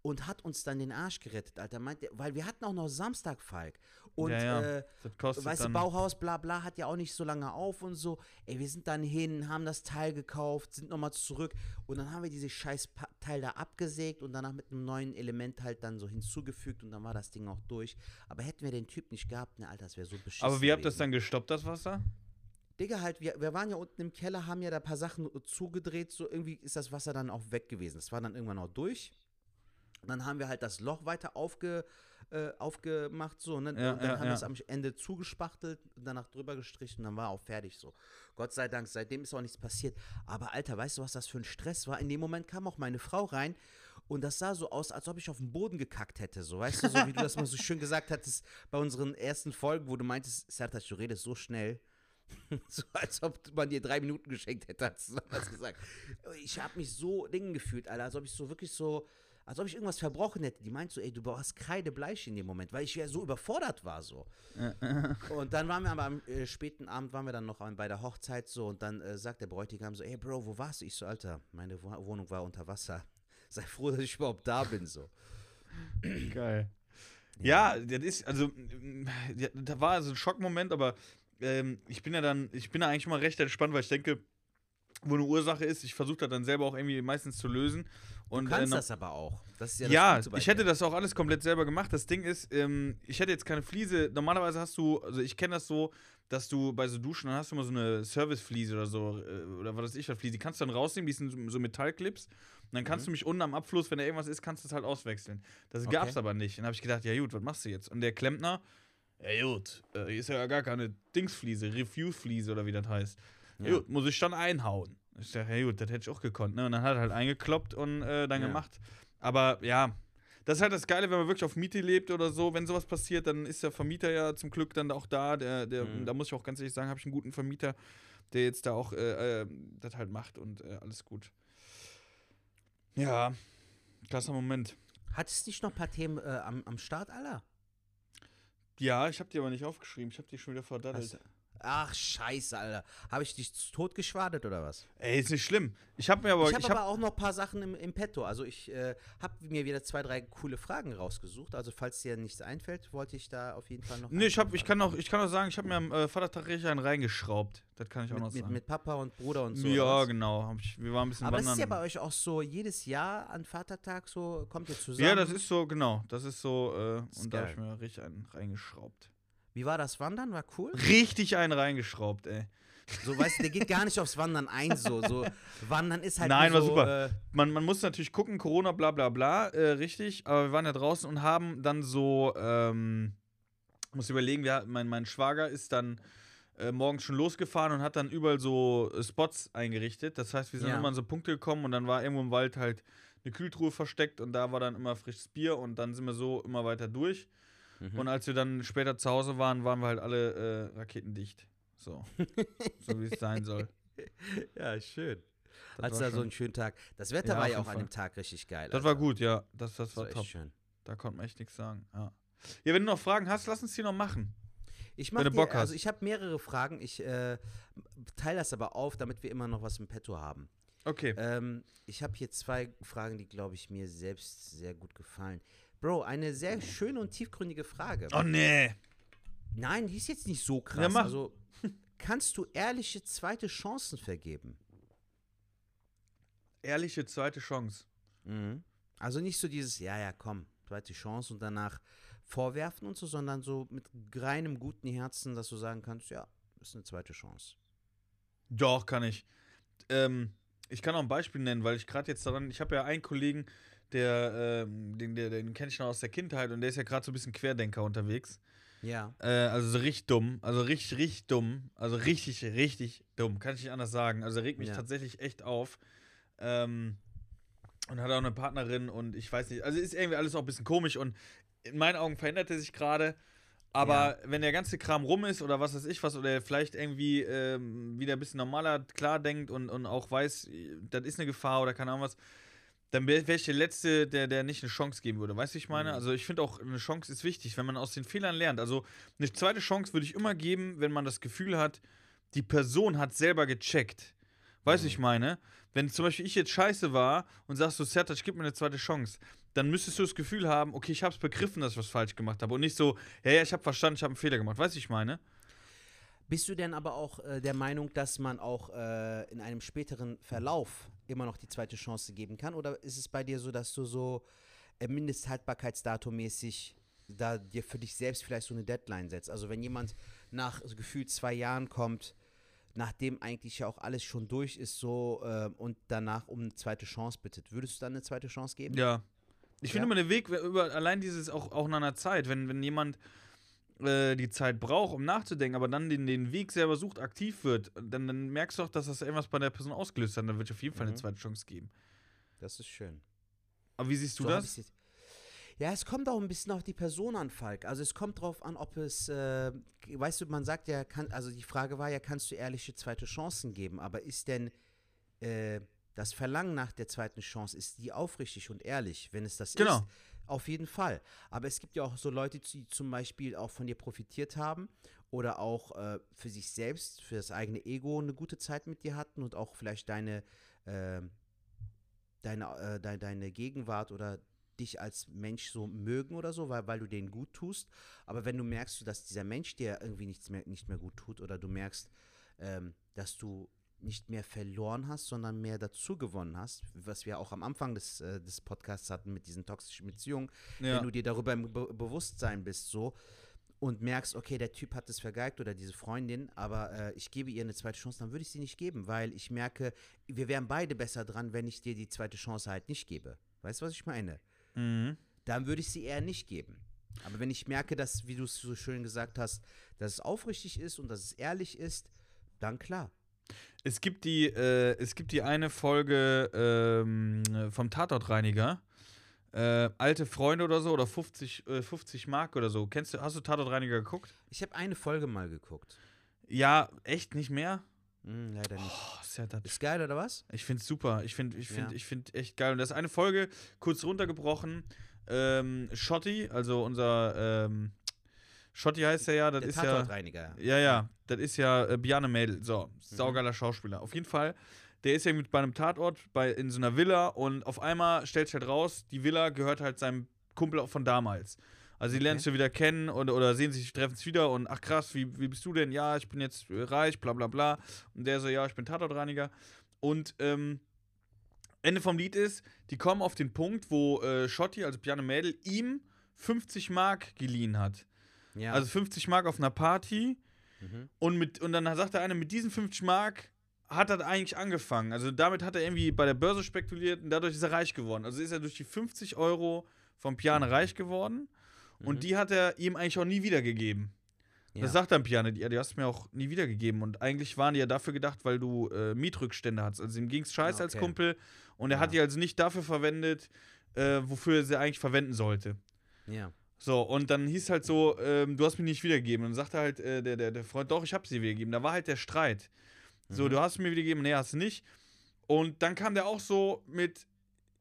und hat uns dann den Arsch gerettet, Alter. Meint, weil wir hatten auch noch Samstag, Falk. Und Ja, ja. Äh, weißt du. Bauhaus, bla bla, hat ja auch nicht so lange auf und so. Ey, wir sind dann hin, haben das Teil gekauft, sind nochmal zurück und dann haben wir dieses scheiß Teil da abgesägt und danach mit einem neuen Element halt dann so hinzugefügt und dann war das Ding auch durch. Aber hätten wir den Typ nicht gehabt, ne, Alter, das wäre so beschissen. Aber wie habt ihr das dann gestoppt, das Wasser? Digga, halt, wir, wir waren ja unten im Keller, haben ja da ein paar Sachen zugedreht, so irgendwie ist das Wasser dann auch weg gewesen. Das war dann irgendwann auch durch. Und dann haben wir halt das Loch weiter aufge, äh, aufgemacht, so, ne? Ja, und dann ja, haben wir ja. es am Ende zugespachtelt danach drüber gestrichen und dann war auch fertig so. Gott sei Dank, seitdem ist auch nichts passiert. Aber Alter, weißt du, was das für ein Stress war? In dem Moment kam auch meine Frau rein und das sah so aus, als ob ich auf den Boden gekackt hätte, so, weißt du, so wie du das mal so schön gesagt hattest bei unseren ersten Folgen, wo du meintest, Sertac, du redest so schnell. So als ob man dir drei Minuten geschenkt hätte, hast du damals gesagt. Ich habe mich so Dingen gefühlt, Alter, als ob ich so wirklich so, als ob ich irgendwas verbrochen hätte. Die meint so, ey, du brauchst Kreidebleich in dem Moment, weil ich ja so überfordert war so. und dann waren wir aber am äh, späten Abend, waren wir dann noch an, bei der Hochzeit so und dann äh, sagt der Bräutigam so, ey Bro, wo warst du? Ich so, Alter, meine Wo Wohnung war unter Wasser. Sei froh, dass ich überhaupt da bin, so. Geil. Ja, das ist, also, mm, da war so ein Schockmoment, aber ähm, ich bin ja dann, ich bin da eigentlich immer recht entspannt, weil ich denke, wo eine Ursache ist, ich versuche das dann selber auch irgendwie meistens zu lösen. Und, Du kannst äh, das aber auch. Das ist ja, das Ja, ich hätte das auch alles komplett selber gemacht. Das Ding ist, ähm, ich hätte jetzt keine Fliese. Normalerweise hast du, also ich kenne das so, dass du bei so Duschen, dann hast du immer so eine Servicefliese oder so, äh, oder was weiß ich, was Fliese. Die kannst du dann rausnehmen, die sind so- Metallclips. Und dann kannst du mich unten am Abfluss, wenn da irgendwas ist, kannst du es halt auswechseln. Das Okay. gab's aber nicht. Dann habe ich gedacht, ja gut, was machst du jetzt? Und der Klempner, ja gut, äh, ist ja gar keine Dingsfliese, Refuse-Fliese oder wie das heißt. Ja. Ja. Gut, muss ich dann einhauen. Ich dachte, ja gut, das hätte ich auch gekonnt. Ne? Und dann hat er halt eingekloppt und äh, dann Ja. gemacht. Aber ja, das ist halt das Geile, wenn man wirklich auf Miete lebt oder so. Wenn sowas passiert, dann ist der Vermieter ja zum Glück dann auch da. Der, der, Mhm. Da muss ich auch ganz ehrlich sagen, habe ich einen guten Vermieter, der jetzt da auch äh, äh, das halt macht und äh, alles gut. Ja, krasser Moment. Hattest du nicht noch ein paar Themen äh, am, am Start, Alter? Ja, ich habe die aber nicht aufgeschrieben. Ich habe die schon wieder verdattelt. Ach, scheiße, Alter. Habe ich dich zu tot geschwadet oder was? Ey, ist nicht schlimm. Ich habe mir aber. ich habe ich aber hab, auch noch ein paar Sachen im, im Petto. Also ich äh, habe mir wieder zwei, drei coole Fragen rausgesucht. Also falls dir nichts einfällt, wollte ich da auf jeden Fall noch. nee, ich, hab, ich, kann auch, ich kann auch sagen, ich habe mir am äh, Vatertag richtig einen reingeschraubt. Das kann ich auch noch mit, mit, sagen. mit Papa und Bruder und so. ja, genau. Hab ich, wir waren ein bisschen Aber wandern. ist ja bei euch auch so, jedes Jahr an Vatertag so, kommt ihr zusammen. ja, das ist so, genau. Das ist so. Äh, und da habe ich mir richtig einen reingeschraubt. Wie war das Wandern? War cool? Richtig einen reingeschraubt, ey. So, weißt du, der geht gar nicht aufs Wandern ein, so. so Wandern ist halt Nein, war so, super. Äh, man, man muss natürlich gucken, Corona, bla bla bla, äh, richtig, aber wir waren ja draußen und haben dann so, ähm, muss überlegen, wir, mein, mein Schwager ist dann äh, morgens schon losgefahren und hat dann überall so äh, Spots eingerichtet. Das heißt, wir sind Ja. immer an so Punkte gekommen und dann war irgendwo im Wald halt eine Kühltruhe versteckt und da war dann immer frisches Bier und dann sind wir so immer weiter durch. Mhm. Und als wir dann später zu Hause waren, waren wir halt alle äh, raketendicht. So. so wie es sein soll. ja, schön. Das Als war da so einen schönen Tag. Das Wetter Ja, war ja auch an dem Tag richtig geil. das war Alter. gut, ja. Das, das Das war war top. schön. Da konnte man echt nichts sagen. Ja. ja, wenn du noch Fragen hast, lass uns die noch machen. Ich Wenn mach du dir, Bock Also hast. ich habe mehrere Fragen. Ich äh, teile das aber auf, damit wir immer noch was im Petto haben. Okay. Ähm, ich habe hier zwei Fragen, die, glaube ich, mir selbst sehr gut gefallen. Bro, eine sehr schöne und tiefgründige Frage. Oh nee. Nein, die ist jetzt nicht so krass. Ja, mach. Also, kannst du ehrliche zweite Chancen vergeben? Ehrliche zweite Chance. Mhm. Also nicht so dieses, ja, ja, komm, zweite Chance und danach vorwerfen und so, sondern so mit reinem guten Herzen, dass du sagen kannst, ja, ist eine zweite Chance. Doch, kann ich. Ähm, ich kann auch ein Beispiel nennen, weil ich gerade jetzt daran, ich habe ja einen Kollegen, der, ähm, den, der, den kenne ich noch aus der Kindheit und der ist ja gerade so ein bisschen Querdenker unterwegs. Ja. Äh, also so richtig dumm, also richtig, richtig dumm, also richtig, richtig dumm, kann ich nicht anders sagen. Also er regt mich Ja. tatsächlich echt auf. Ähm, und hat auch eine Partnerin und ich weiß nicht, also ist irgendwie alles auch ein bisschen komisch und in meinen Augen verändert er sich gerade. Aber wenn der ganze Kram rum ist oder was weiß ich was, oder er vielleicht irgendwie ähm, wieder ein bisschen normaler klar denkt und, und auch weiß, das ist eine Gefahr oder keine Ahnung was, dann wäre wär ich der Letzte, der, der nicht eine Chance geben würde. Weißt du, ich meine? Mhm. Also ich finde auch, eine Chance ist wichtig, wenn man aus den Fehlern lernt. Also eine zweite Chance würde ich immer geben, wenn man das Gefühl hat, die Person hat selber gecheckt. Weißt du, Mhm. ich meine? Wenn zum Beispiel ich jetzt scheiße war und sagst du, Sertac, gib mir eine zweite Chance, dann müsstest du das Gefühl haben, okay, ich habe es begriffen, dass ich was falsch gemacht habe. Und nicht so, ja, ja, ich habe verstanden, ich habe einen Fehler gemacht. Weißt du, ich meine? Bist du denn aber auch äh, der Meinung, dass man auch äh, in einem späteren Verlauf immer noch die zweite Chance geben kann? Oder ist es bei dir so, dass du so äh, Mindesthaltbarkeitsdatum mäßig da dir für dich selbst vielleicht so eine Deadline setzt? Also wenn jemand nach so gefühlt zwei Jahren kommt, nachdem eigentlich ja auch alles schon durch ist so äh, und danach um eine zweite Chance bittet, würdest du dann eine zweite Chance geben? Ja. Ich Ja? finde immer den Weg, über, allein dieses auch, auch nach einer Zeit, wenn, wenn jemand äh, die Zeit braucht, um nachzudenken, aber dann den, den Weg selber sucht, aktiv wird, dann, dann merkst du auch, dass das irgendwas bei der Person ausgelöst hat. Dann wird auf jeden Fall eine Mhm. zweite Chance geben. Das ist schön. Aber wie siehst du So das? Ja, es kommt auch ein bisschen auf die Person an, Falk. Also es kommt drauf an, ob es, äh, weißt du, man sagt ja, kann, also die Frage war ja, kannst du ehrliche zweite Chancen geben? Aber ist denn äh, das Verlangen nach der zweiten Chance, ist die aufrichtig und ehrlich, wenn es das Genau. ist? Auf jeden Fall. Aber es gibt ja auch so Leute, die zum Beispiel auch von dir profitiert haben oder auch äh, für sich selbst, für das eigene Ego eine gute Zeit mit dir hatten und auch vielleicht deine, äh, deine, äh, deine, deine Gegenwart oder dich als Mensch so mögen oder so, weil, weil du denen gut tust. Aber wenn du merkst, dass dieser Mensch dir irgendwie nichts mehr, nicht mehr gut tut oder du merkst, ähm, dass du nicht mehr verloren hast, sondern mehr dazu gewonnen hast, was wir auch am Anfang des, äh, des Podcasts hatten mit diesen toxischen Beziehungen, Ja. wenn du dir darüber im Be Bewusstsein bist, so und merkst, okay, der Typ hat es vergeigt oder diese Freundin, aber äh, ich gebe ihr eine zweite Chance, dann würde ich sie nicht geben, weil ich merke, wir wären beide besser dran, wenn ich dir die zweite Chance halt nicht gebe. Weißt du, was ich meine? Mhm. Dann würde ich sie eher nicht geben. Aber wenn ich merke, dass, wie du es so schön gesagt hast, dass es aufrichtig ist und dass es ehrlich ist, dann klar. Es gibt die, äh, es gibt die eine Folge ähm, vom Tatortreiniger. Äh, alte Freunde oder so, oder 50, äh, 50 Mark oder so. Kennst du, hast du Tatortreiniger geguckt? Ich habe eine Folge mal geguckt. Ja, echt nicht mehr? Hm, leider nicht. Oh, ist ja Ist geil, oder was? Ich find's super. Ich finde ich find, Ja. ich find echt geil. Und das ist eine Folge, kurz runtergebrochen, ähm, Schotti, also unser ähm, Schotti heißt er ja, das Der ist ja. Tatortreiniger. Ja, ja, das ist ja äh, Bjarne Mädel. So, Mhm. saugeiler Schauspieler. Auf jeden Fall, der ist ja mit bei einem Tatort bei, in so einer Villa und auf einmal stellt sich halt raus, die Villa gehört halt seinem Kumpel auch von damals. Also, die Okay. lernen sich ja wieder kennen oder, oder sehen sich, treffen sich wieder und ach krass, wie, wie bist du denn? Ja, ich bin jetzt äh, reich, bla bla bla. Und der so, ja, ich bin Tatortreiniger. Und ähm, Ende vom Lied ist, die kommen auf den Punkt, wo äh, Schotti, also Bjarne Mädel, ihm 50 Mark geliehen hat. Ja. Also 50 Mark auf einer Party. mhm. Und, mit, und dann sagt der eine, mit diesen 50 Mark hat er eigentlich angefangen. Also damit hat er irgendwie bei der Börse spekuliert und dadurch ist er reich geworden. Also ist er durch die 50 Euro vom Piane reich geworden. Und Mhm. die hat er ihm eigentlich auch nie wiedergegeben. ja. Das sagt dann Piane, ja, die hast du mir auch nie wiedergegeben. Und eigentlich waren die ja dafür gedacht, weil du äh, Mietrückstände hast. Also ihm ging es scheiße als Okay. Kumpel. Und er Ja. hat die also nicht dafür verwendet, äh, wofür er sie eigentlich verwenden sollte. ja. So, und dann hieß halt so, ähm, du hast mir nicht wiedergegeben. Und dann sagte halt äh, der, der, der Freund, doch, ich hab sie wiedergegeben. Da war halt der Streit. So, Mhm. du hast mir wiedergegeben, nee, hast du nicht. Und dann kam der auch so mit,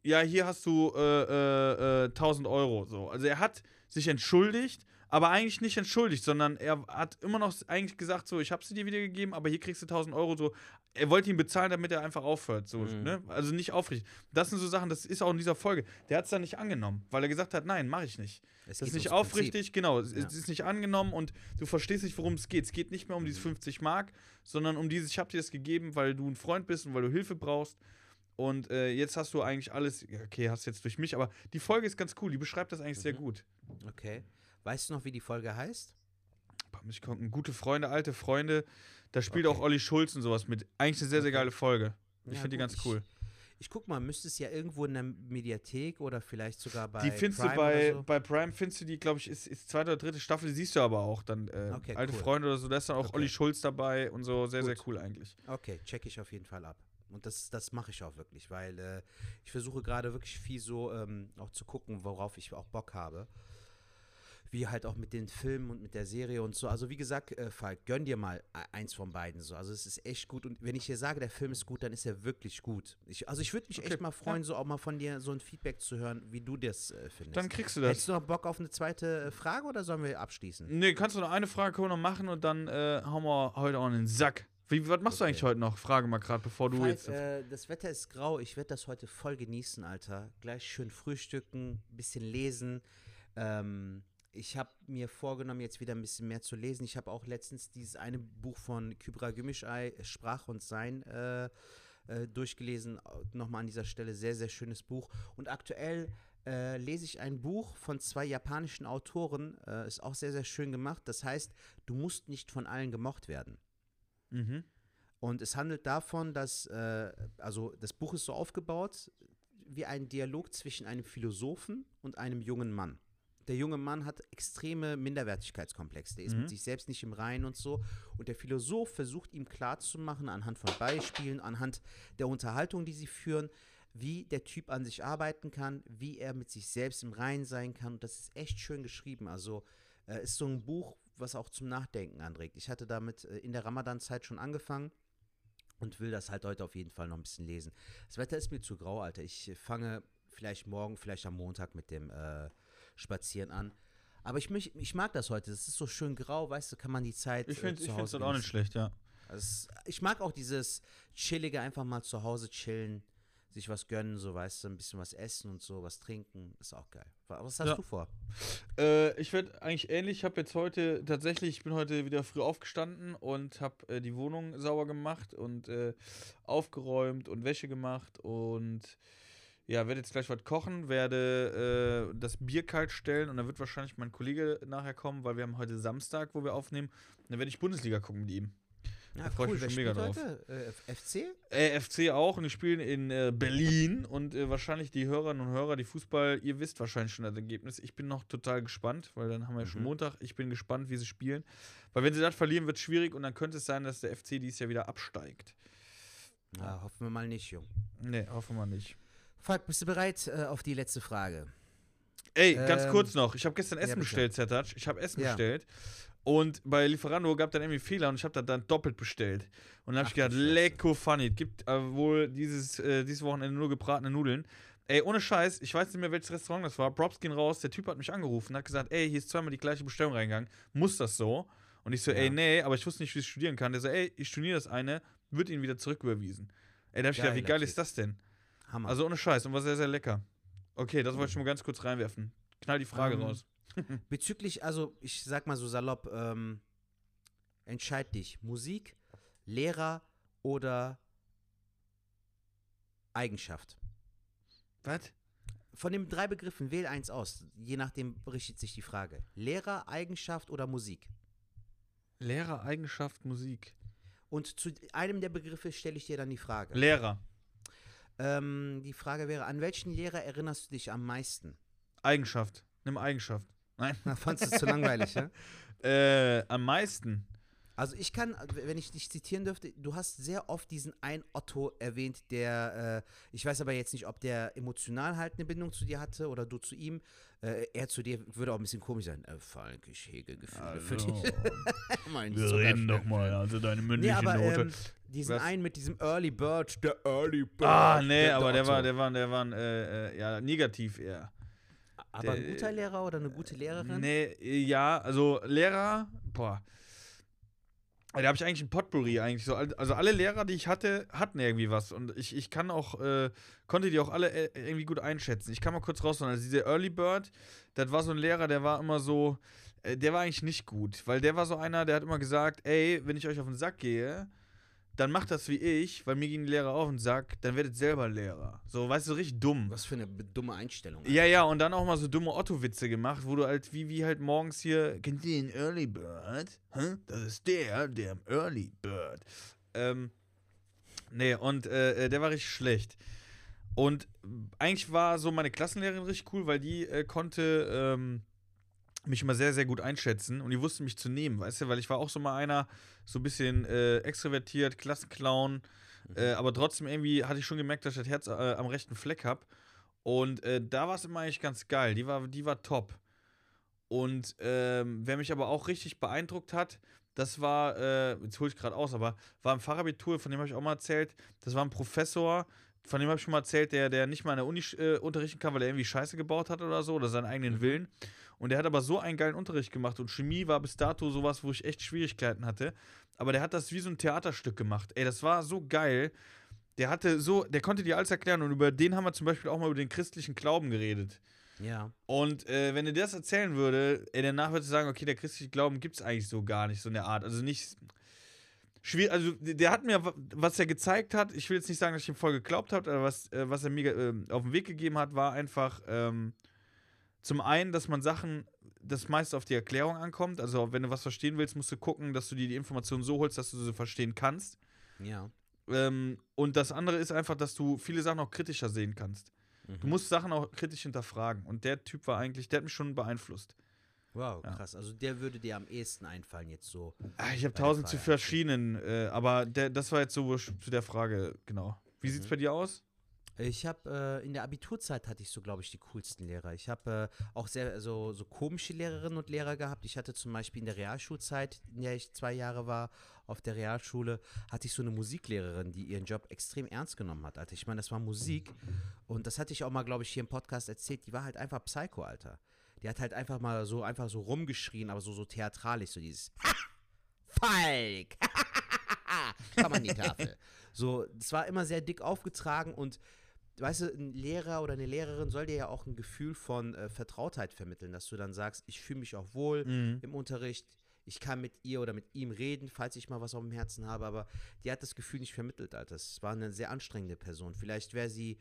ja, hier hast du äh, äh, äh, 1000 Euro. So. Also er hat sich entschuldigt, aber eigentlich nicht entschuldigt, sondern er hat immer noch eigentlich gesagt, so, ich habe sie dir wiedergegeben, aber hier kriegst du 1000 Euro. So, er wollte ihn bezahlen, damit er einfach aufhört. So, Mhm. ne? Also nicht aufrichtig. Das sind so Sachen, das ist auch in dieser Folge. Der hat es dann nicht angenommen, weil er gesagt hat, nein, mache ich nicht. Es Das ist nicht ums Prinzip. aufrichtig, genau. Es Ja. ist nicht angenommen und du verstehst nicht, worum es geht. Es geht nicht mehr um diese 50 Mark, sondern um dieses, ich habe dir das gegeben, weil du ein Freund bist und weil du Hilfe brauchst. Und äh, jetzt hast du eigentlich alles, okay, hast jetzt durch mich, aber die Folge ist ganz cool, die beschreibt das eigentlich sehr Mhm. gut. Okay. Weißt du noch, wie die Folge heißt? Boah, muss ich gucken. Gute Freunde, alte Freunde, da spielt Okay. auch Olli Schulz und sowas mit. Eigentlich eine sehr, sehr geile Folge. Ich Ja, finde die ganz cool. Ich, ich guck mal, müsste es ja irgendwo in der Mediathek oder vielleicht sogar bei. die findest Prime du bei, so. bei Prime, findest du die, glaube ich, ist, ist zweite oder dritte Staffel, die siehst du aber auch dann. Äh, Okay, alte cool. Freunde oder so, da ist dann auch Okay. Olli Schulz dabei und so. Sehr, sehr Gut. cool eigentlich. Okay, check ich auf jeden Fall ab. Und das, das mache ich auch wirklich, weil äh, ich versuche gerade wirklich viel so ähm, auch zu gucken, worauf ich auch Bock habe. Wie halt auch mit den Filmen und mit der Serie und so. Also wie gesagt, äh, Falk, gönn dir mal e- eins von beiden so. Also es ist echt gut. Und wenn ich dir sage, der Film ist gut, dann ist er wirklich gut. Ich, also ich würde mich Okay, echt mal ja. freuen, so auch mal von dir so ein Feedback zu hören, wie du das äh, findest. Dann kriegst du das. Hättest du noch Bock auf eine zweite äh, Frage oder sollen wir abschließen? Nee, kannst du noch eine Frage noch machen und dann äh, hauen wir heute auch in den Sack. Wie, was machst du Okay. eigentlich heute noch? Frage mal gerade, bevor du Falk, jetzt. äh, das Wetter ist grau. Ich werde das heute voll genießen, Alter. Gleich schön frühstücken, bisschen lesen. Ähm, ich habe mir vorgenommen, jetzt wieder ein bisschen mehr zu lesen. Ich habe auch letztens dieses eine Buch von Kybra Gümüşay, Sprache und Sein, äh, äh, durchgelesen. Nochmal an dieser Stelle sehr, sehr schönes Buch. Und aktuell äh, lese ich ein Buch von zwei japanischen Autoren. Äh, ist auch sehr, sehr schön gemacht. Das heißt, du musst nicht von allen gemocht werden. mhm. Und es handelt davon, dass, äh, also das Buch ist so aufgebaut wie ein Dialog zwischen einem Philosophen und einem jungen Mann. Der junge Mann hat extreme Minderwertigkeitskomplexe. Der ist Mhm. mit sich selbst nicht im Reinen und so. Und der Philosoph versucht ihm klarzumachen, anhand von Beispielen, anhand der Unterhaltung, die sie führen, wie der Typ an sich arbeiten kann, wie er mit sich selbst im Reinen sein kann. Und das ist echt schön geschrieben. Also äh, ist so ein Buch, was auch zum Nachdenken anregt. Ich hatte damit äh, in der Ramadan-Zeit schon angefangen und will das halt heute auf jeden Fall noch ein bisschen lesen. Das Wetter ist mir zu grau, Alter. Ich äh, fange vielleicht morgen, vielleicht am Montag mit dem äh, Spazieren an. Aber ich, mich, ich mag das heute. Es ist so schön grau, weißt du, kann man die Zeit. Ich finde äh, es auch nicht schlecht, ja. Also ich mag auch dieses chillige, einfach mal zu Hause chillen, sich was gönnen, so weißt du, ein bisschen was essen und so, was trinken, ist auch geil. Wa- Was hast Ja. du vor? Äh, ich werde eigentlich ähnlich. Ich habe jetzt heute tatsächlich, ich bin heute wieder früh aufgestanden und habe äh, die Wohnung sauber gemacht und äh, aufgeräumt und Wäsche gemacht und ja, werde jetzt gleich was kochen, werde äh, das Bier kalt stellen und dann wird wahrscheinlich mein Kollege nachher kommen, weil wir haben heute Samstag, wo wir aufnehmen. Und dann werde ich Bundesliga gucken mit ihm. Ja, Da freu ich mich schon mega drauf. Äh, FC? Äh, FC auch und die spielen in äh, Berlin und äh, wahrscheinlich die Hörerinnen und Hörer, die Fußball, ihr wisst wahrscheinlich schon das Ergebnis. Ich bin noch total gespannt, weil dann haben wir ja schon Mhm. Montag. Ich bin gespannt, wie sie spielen. Weil wenn sie das verlieren, wird es schwierig und dann könnte es sein, dass der FC dies Jahr wieder absteigt. Ja, hoffen wir mal nicht, Jung. Nee, hoffen wir nicht. Falk, bist du bereit äh, auf die letzte Frage? Ey, ganz Ähm, kurz noch. Ich habe gestern Essen ja, bestellt, Zertac. Ich habe Essen Ja. bestellt. Und bei Lieferando gab dann irgendwie Fehler und ich habe das dann doppelt bestellt. Und dann habe ich gedacht, lecko funny. Es gibt äh, wohl dieses, äh, dieses Wochenende nur gebratene Nudeln. Ey, ohne Scheiß, ich weiß nicht mehr, welches Restaurant das war. Props gehen raus, der Typ hat mich angerufen, hat gesagt, ey, hier ist zweimal die gleiche Bestellung reingegangen. Muss das so? Und ich so, ey, Ja. nee, aber ich wusste nicht, wie ich studieren kann. Der so, ey, ich studiere das eine, wird ihn wieder zurücküberwiesen. Ey, da hab ich gedacht, wie geil ist das denn? Hammer. Also ohne Scheiß und war sehr, sehr lecker. Okay, das wollte ich schon mal ganz kurz reinwerfen. Knall die Frage Ähm, raus. Bezüglich, also ich sag mal so salopp, ähm, entscheid dich. Musik, Lehrer oder Eigenschaft. Was? Von den drei Begriffen wähl eins aus. Je nachdem richtet sich die Frage. Lehrer, Eigenschaft oder Musik. Lehrer, Eigenschaft, Musik. Und zu einem der Begriffe stelle ich dir dann die Frage. Lehrer, ähm, die Frage wäre, an welchen Lehrer erinnerst du dich am meisten? Eigenschaft. Nimm Eigenschaft. Nein. Na, Fandest du es zu langweilig, ja? Äh, am meisten. Also ich kann, wenn ich dich zitieren dürfte, du hast sehr oft diesen ein Otto erwähnt, der, äh, ich weiß aber jetzt nicht, ob der emotional halt eine Bindung zu dir hatte oder du zu ihm. Äh, er zu dir würde auch ein bisschen komisch sein. Äh, Falk, ich hege Gefühle für dich. mein Wir reden doch mal, also deine Nee, mündliche aber Note. ähm, diesen Was? einen mit diesem Early Bird, der Early Bird. ah, nee, aber der war, der war, der war, äh, äh, ja, negativ eher. Aber ein der- guter Lehrer oder eine gute Lehrerin? Nee, äh, ja, also Lehrer, boah. Da habe ich eigentlich ein Potpourri eigentlich so. Also alle Lehrer, die ich hatte, hatten irgendwie was. Und ich, ich kann auch, äh, konnte die auch alle äh, irgendwie gut einschätzen. Ich kann mal kurz raus, also dieser Early Bird, das war so ein Lehrer, der war immer so, äh, der war eigentlich nicht gut. Weil der war so einer, der hat immer gesagt, ey, wenn ich euch auf den Sack gehe, dann macht das wie ich, weil mir gehen die Lehrer auf den Sack, dann werdet selber Lehrer. So, weißt du, richtig dumm. Was für eine dumme Einstellung. Ja, ja, und dann auch mal so dumme Otto-Witze gemacht, wo du halt wie, wie halt morgens hier, kennt ihr den Early Bird? Hä? Das ist der, der Early Bird. Ähm, nee, und äh, äh, der war richtig schlecht. Und eigentlich war so meine Klassenlehrerin richtig cool, weil die äh, konnte ähm, mich immer sehr, sehr gut einschätzen und die wusste mich zu nehmen, weißt du, weil ich war auch so mal einer, so ein bisschen äh, extrovertiert, Klassenclown, äh, aber trotzdem irgendwie hatte ich schon gemerkt, dass ich das Herz äh, am rechten Fleck habe. Und äh, da war es immer eigentlich ganz geil. Die war, die war top. Und ähm, wer mich aber auch richtig beeindruckt hat, das war, äh, jetzt hole ich gerade aus, aber war im Fachabitur, von dem habe ich auch mal erzählt. Das war ein Professor, von dem habe ich schon mal erzählt, der, der nicht mal an der Uni äh, unterrichten kann, weil er irgendwie Scheiße gebaut hat oder so, oder seinen eigenen Willen. Und der hat aber so einen geilen Unterricht gemacht. Und Chemie war bis dato sowas, wo ich echt Schwierigkeiten hatte. Aber der hat das wie so ein Theaterstück gemacht. Ey, das war so geil. Der hatte so, der konnte dir alles erklären. Und über den haben wir zum Beispiel auch mal über den christlichen Glauben geredet. Ja. Und äh, wenn er dir das erzählen würde, ey, danach würde ich sagen, okay, der christliche Glauben gibt es eigentlich so gar nicht, so in der Art. Also nicht. Schwierig, also der hat mir, wa- was er gezeigt hat, ich will jetzt nicht sagen, dass ich ihm voll geglaubt habe, aber was, äh, was er mir äh, auf den Weg gegeben hat, war einfach ähm, zum einen, dass man Sachen, das meiste auf die Erklärung ankommt. Also wenn du was verstehen willst, musst du gucken, dass du dir die Informationen so holst, dass du sie verstehen kannst. Ja. Ähm, und das andere ist einfach, dass du viele Sachen auch kritischer sehen kannst. Du musst Sachen auch kritisch hinterfragen. Und der Typ war eigentlich, der hat mich schon beeinflusst. Wow, Ja. krass. Also der würde dir am ehesten einfallen jetzt so. Ah, Ich habe tausend zu verschiedenen, äh, aber der, das war jetzt so zu der Frage, genau. Wie sieht's Mhm. bei dir aus? Ich habe äh, in der Abiturzeit hatte ich so, glaube ich, die coolsten Lehrer. Ich habe äh, auch sehr so, so komische Lehrerinnen und Lehrer gehabt. Ich hatte zum Beispiel in der Realschulzeit, in der ich zwei Jahre war, auf der Realschule, hatte ich so eine Musiklehrerin, die ihren Job extrem ernst genommen hat. Alter. Ich meine, das war Musik und das hatte ich auch mal, glaube ich, hier im Podcast erzählt. Die war halt einfach Psycho, Alter. Die hat halt einfach mal so einfach so rumgeschrien, aber so so theatralisch, so dieses Falk. Komm an die Tafel. So, es war immer sehr dick aufgetragen und weißt du, ein Lehrer oder eine Lehrerin soll dir ja auch ein Gefühl von äh, Vertrautheit vermitteln, dass du dann sagst, ich fühle mich auch wohl Mhm. im Unterricht, ich kann mit ihr oder mit ihm reden, falls ich mal was auf dem Herzen habe, aber die hat das Gefühl nicht vermittelt, Alter. Es war eine sehr anstrengende Person. Vielleicht wäre sie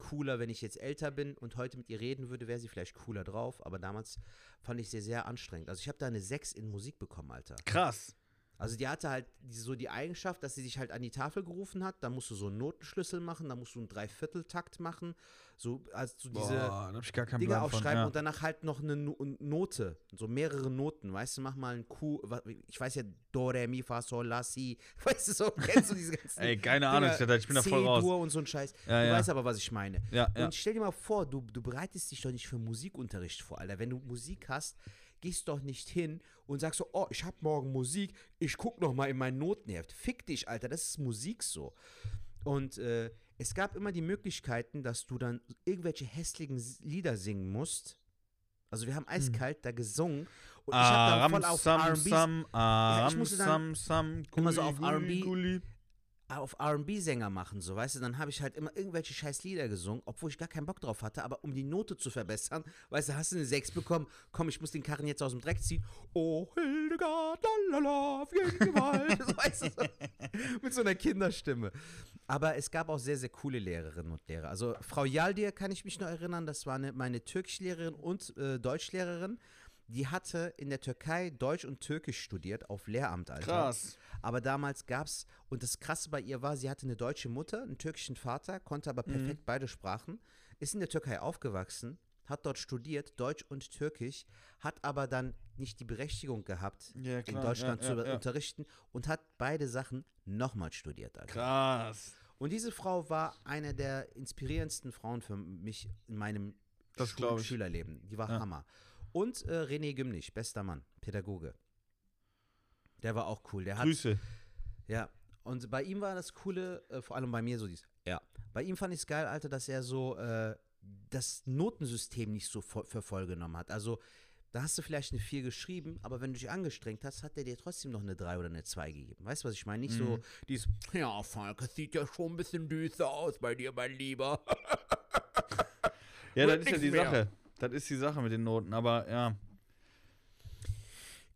cooler, wenn ich jetzt älter bin und heute mit ihr reden würde, wäre sie vielleicht cooler drauf, aber damals fand ich sie sehr anstrengend. Also ich habe da eine 6 in Musik bekommen, Alter. Krass. Also die hatte halt die- so die Eigenschaft, dass sie sich halt an die Tafel gerufen hat. Da musst du so einen Notenschlüssel machen, da musst du einen Dreivierteltakt machen. So, also so diese Boah, Dinge Plan von. aufschreiben Ja. und danach halt noch eine No- Note. So mehrere Noten. Weißt du, mach mal ein Q. Ich weiß ja, Do, Re, Mi, Fa, Sol, La, Si. Weißt du so, kennst du diese ganzen. Ey, keine Ahnung, Dinger, ich bin da voll raus. Und so ein Scheiß. Ja, du ja. weißt aber, was ich meine. Und stell dir mal vor, du, du bereitest dich doch nicht für Musikunterricht vor, Alter. Wenn du Musik hast, gehst doch nicht hin und sagst so, oh, ich hab morgen Musik, ich guck noch mal in mein Notenheft. Fick dich, Alter, das ist Musik so. Und äh, es gab immer die Möglichkeiten, dass du dann irgendwelche hässlichen Lieder singen musst. Also wir haben eiskalt da gesungen und ich habe dann voll auf R&B Ja, ich musste dann immer so auf R&B auf R&B-Sänger machen, so, weißt du, dann habe ich halt immer irgendwelche scheiß Lieder gesungen, obwohl ich gar keinen Bock drauf hatte, aber um die Note zu verbessern, weißt du, hast du eine 6 bekommen, komm, ich muss den Karren jetzt aus dem Dreck ziehen, oh, Hildegard, lalala, jeden Gewalt, so, weißt du, so, mit so einer Kinderstimme. Aber es gab auch sehr, sehr coole Lehrerinnen und Lehrer. Also Frau Yaldir kann ich mich noch erinnern, das war eine, meine Türkischlehrerin und äh, Deutschlehrerin, die hatte in der Türkei Deutsch und Türkisch studiert auf Lehramt, Alter. Krass. Aber damals gab's, und das Krasse bei ihr war, sie hatte eine deutsche Mutter, einen türkischen Vater, konnte aber perfekt beide Sprachen, ist in der Türkei aufgewachsen, hat dort studiert, Deutsch und Türkisch, hat aber dann nicht die Berechtigung gehabt, Ja, in Deutschland ja, zu ja, ja. unterrichten und hat beide Sachen nochmal studiert. Alter. Krass. Und diese Frau war eine der inspirierendsten Frauen für mich in meinem Das. Schülerleben. Die war. Hammer. Und äh, René Gümnich, bester Mann, Pädagoge. Der war auch cool. Der hat Grüße. ja, und bei ihm war das Coole, äh, vor allem bei mir so dies. Ja. Bei ihm fand ich es geil, Alter, dass er so äh, das Notensystem nicht so für voll genommen hat. Also, da hast du vielleicht eine 4 geschrieben, aber wenn du dich angestrengt hast, hat er dir trotzdem noch eine 3 oder eine 2 gegeben. Weißt du, was ich meine? Nicht so dieses, ja, Falk, es sieht ja schon ein bisschen düster aus bei dir, mein Lieber. Ja, das ist ja die mehr. Sache. Das ist die Sache mit den Noten, aber ja.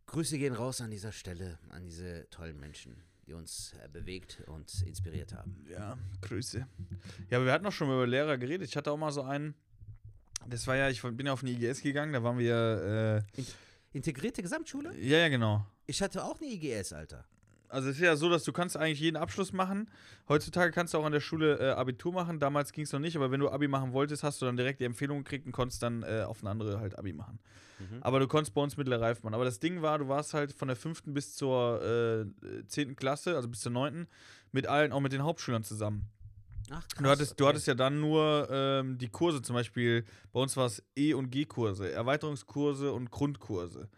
Grüße gehen raus an dieser Stelle, an diese tollen Menschen, die uns äh, bewegt und inspiriert haben. Ja, Grüße. Ja, aber wir hatten auch schon mal über Lehrer geredet. Ich hatte auch mal so einen. Das war ja, ich bin ja auf eine IGS gegangen, da waren wir. Integrierte Gesamtschule? Äh, ja, ja, genau. Ich hatte auch eine IGS, Alter. Also es ist ja so, dass du kannst eigentlich jeden Abschluss machen. Heutzutage kannst du auch an der Schule äh, Abitur machen. Damals ging es noch nicht, aber wenn du Abi machen wolltest, hast du dann direkt die Empfehlung gekriegt und konntest dann äh, auf eine andere halt Abi machen. Aber du konntest bei uns mittlere Reife machen. Aber das Ding war, du warst halt von der fünften bis zur äh, 10. Klasse, also bis zur 9. mit allen, auch mit den Hauptschülern zusammen. Ach, krass. Du hattest, du okay. hattest ja dann nur ähm, die Kurse, zum Beispiel, bei uns war es E- und G-Kurse, Erweiterungskurse und Grundkurse.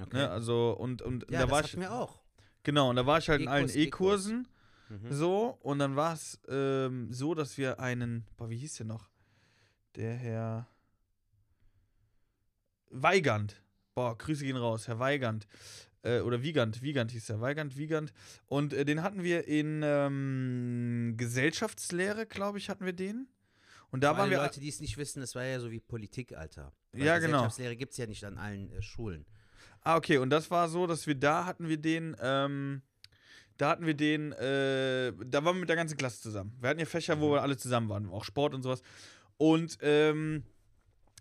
Okay. Ne? Also, und, und ja, da das war ich, wir auch. Genau, und da war ich halt in allen E-Kurs, E-Kurs. E-Kursen. Mhm. So, und dann war es ähm, so, dass wir einen, boah, wie hieß der noch? Der Herr Weigand. Boah, Grüße gehen raus, Herr Weigand. Äh, oder Wiegand, Wiegand hieß der, Weigand, Wiegand. Und äh, den hatten wir in ähm, Gesellschaftslehre, glaube ich, hatten wir den. Und da Für waren wir. Leute, die es nicht wissen, das war ja so wie Politik, Alter. Ja, genau. Gesellschaftslehre gibt es ja nicht an allen äh, Schulen. Ah, okay, und das war so, dass wir da hatten wir den, ähm, da hatten wir den, äh, da waren wir mit der ganzen Klasse zusammen. Wir hatten ja Fächer, wo wir alle zusammen waren, auch Sport und sowas. Und ähm,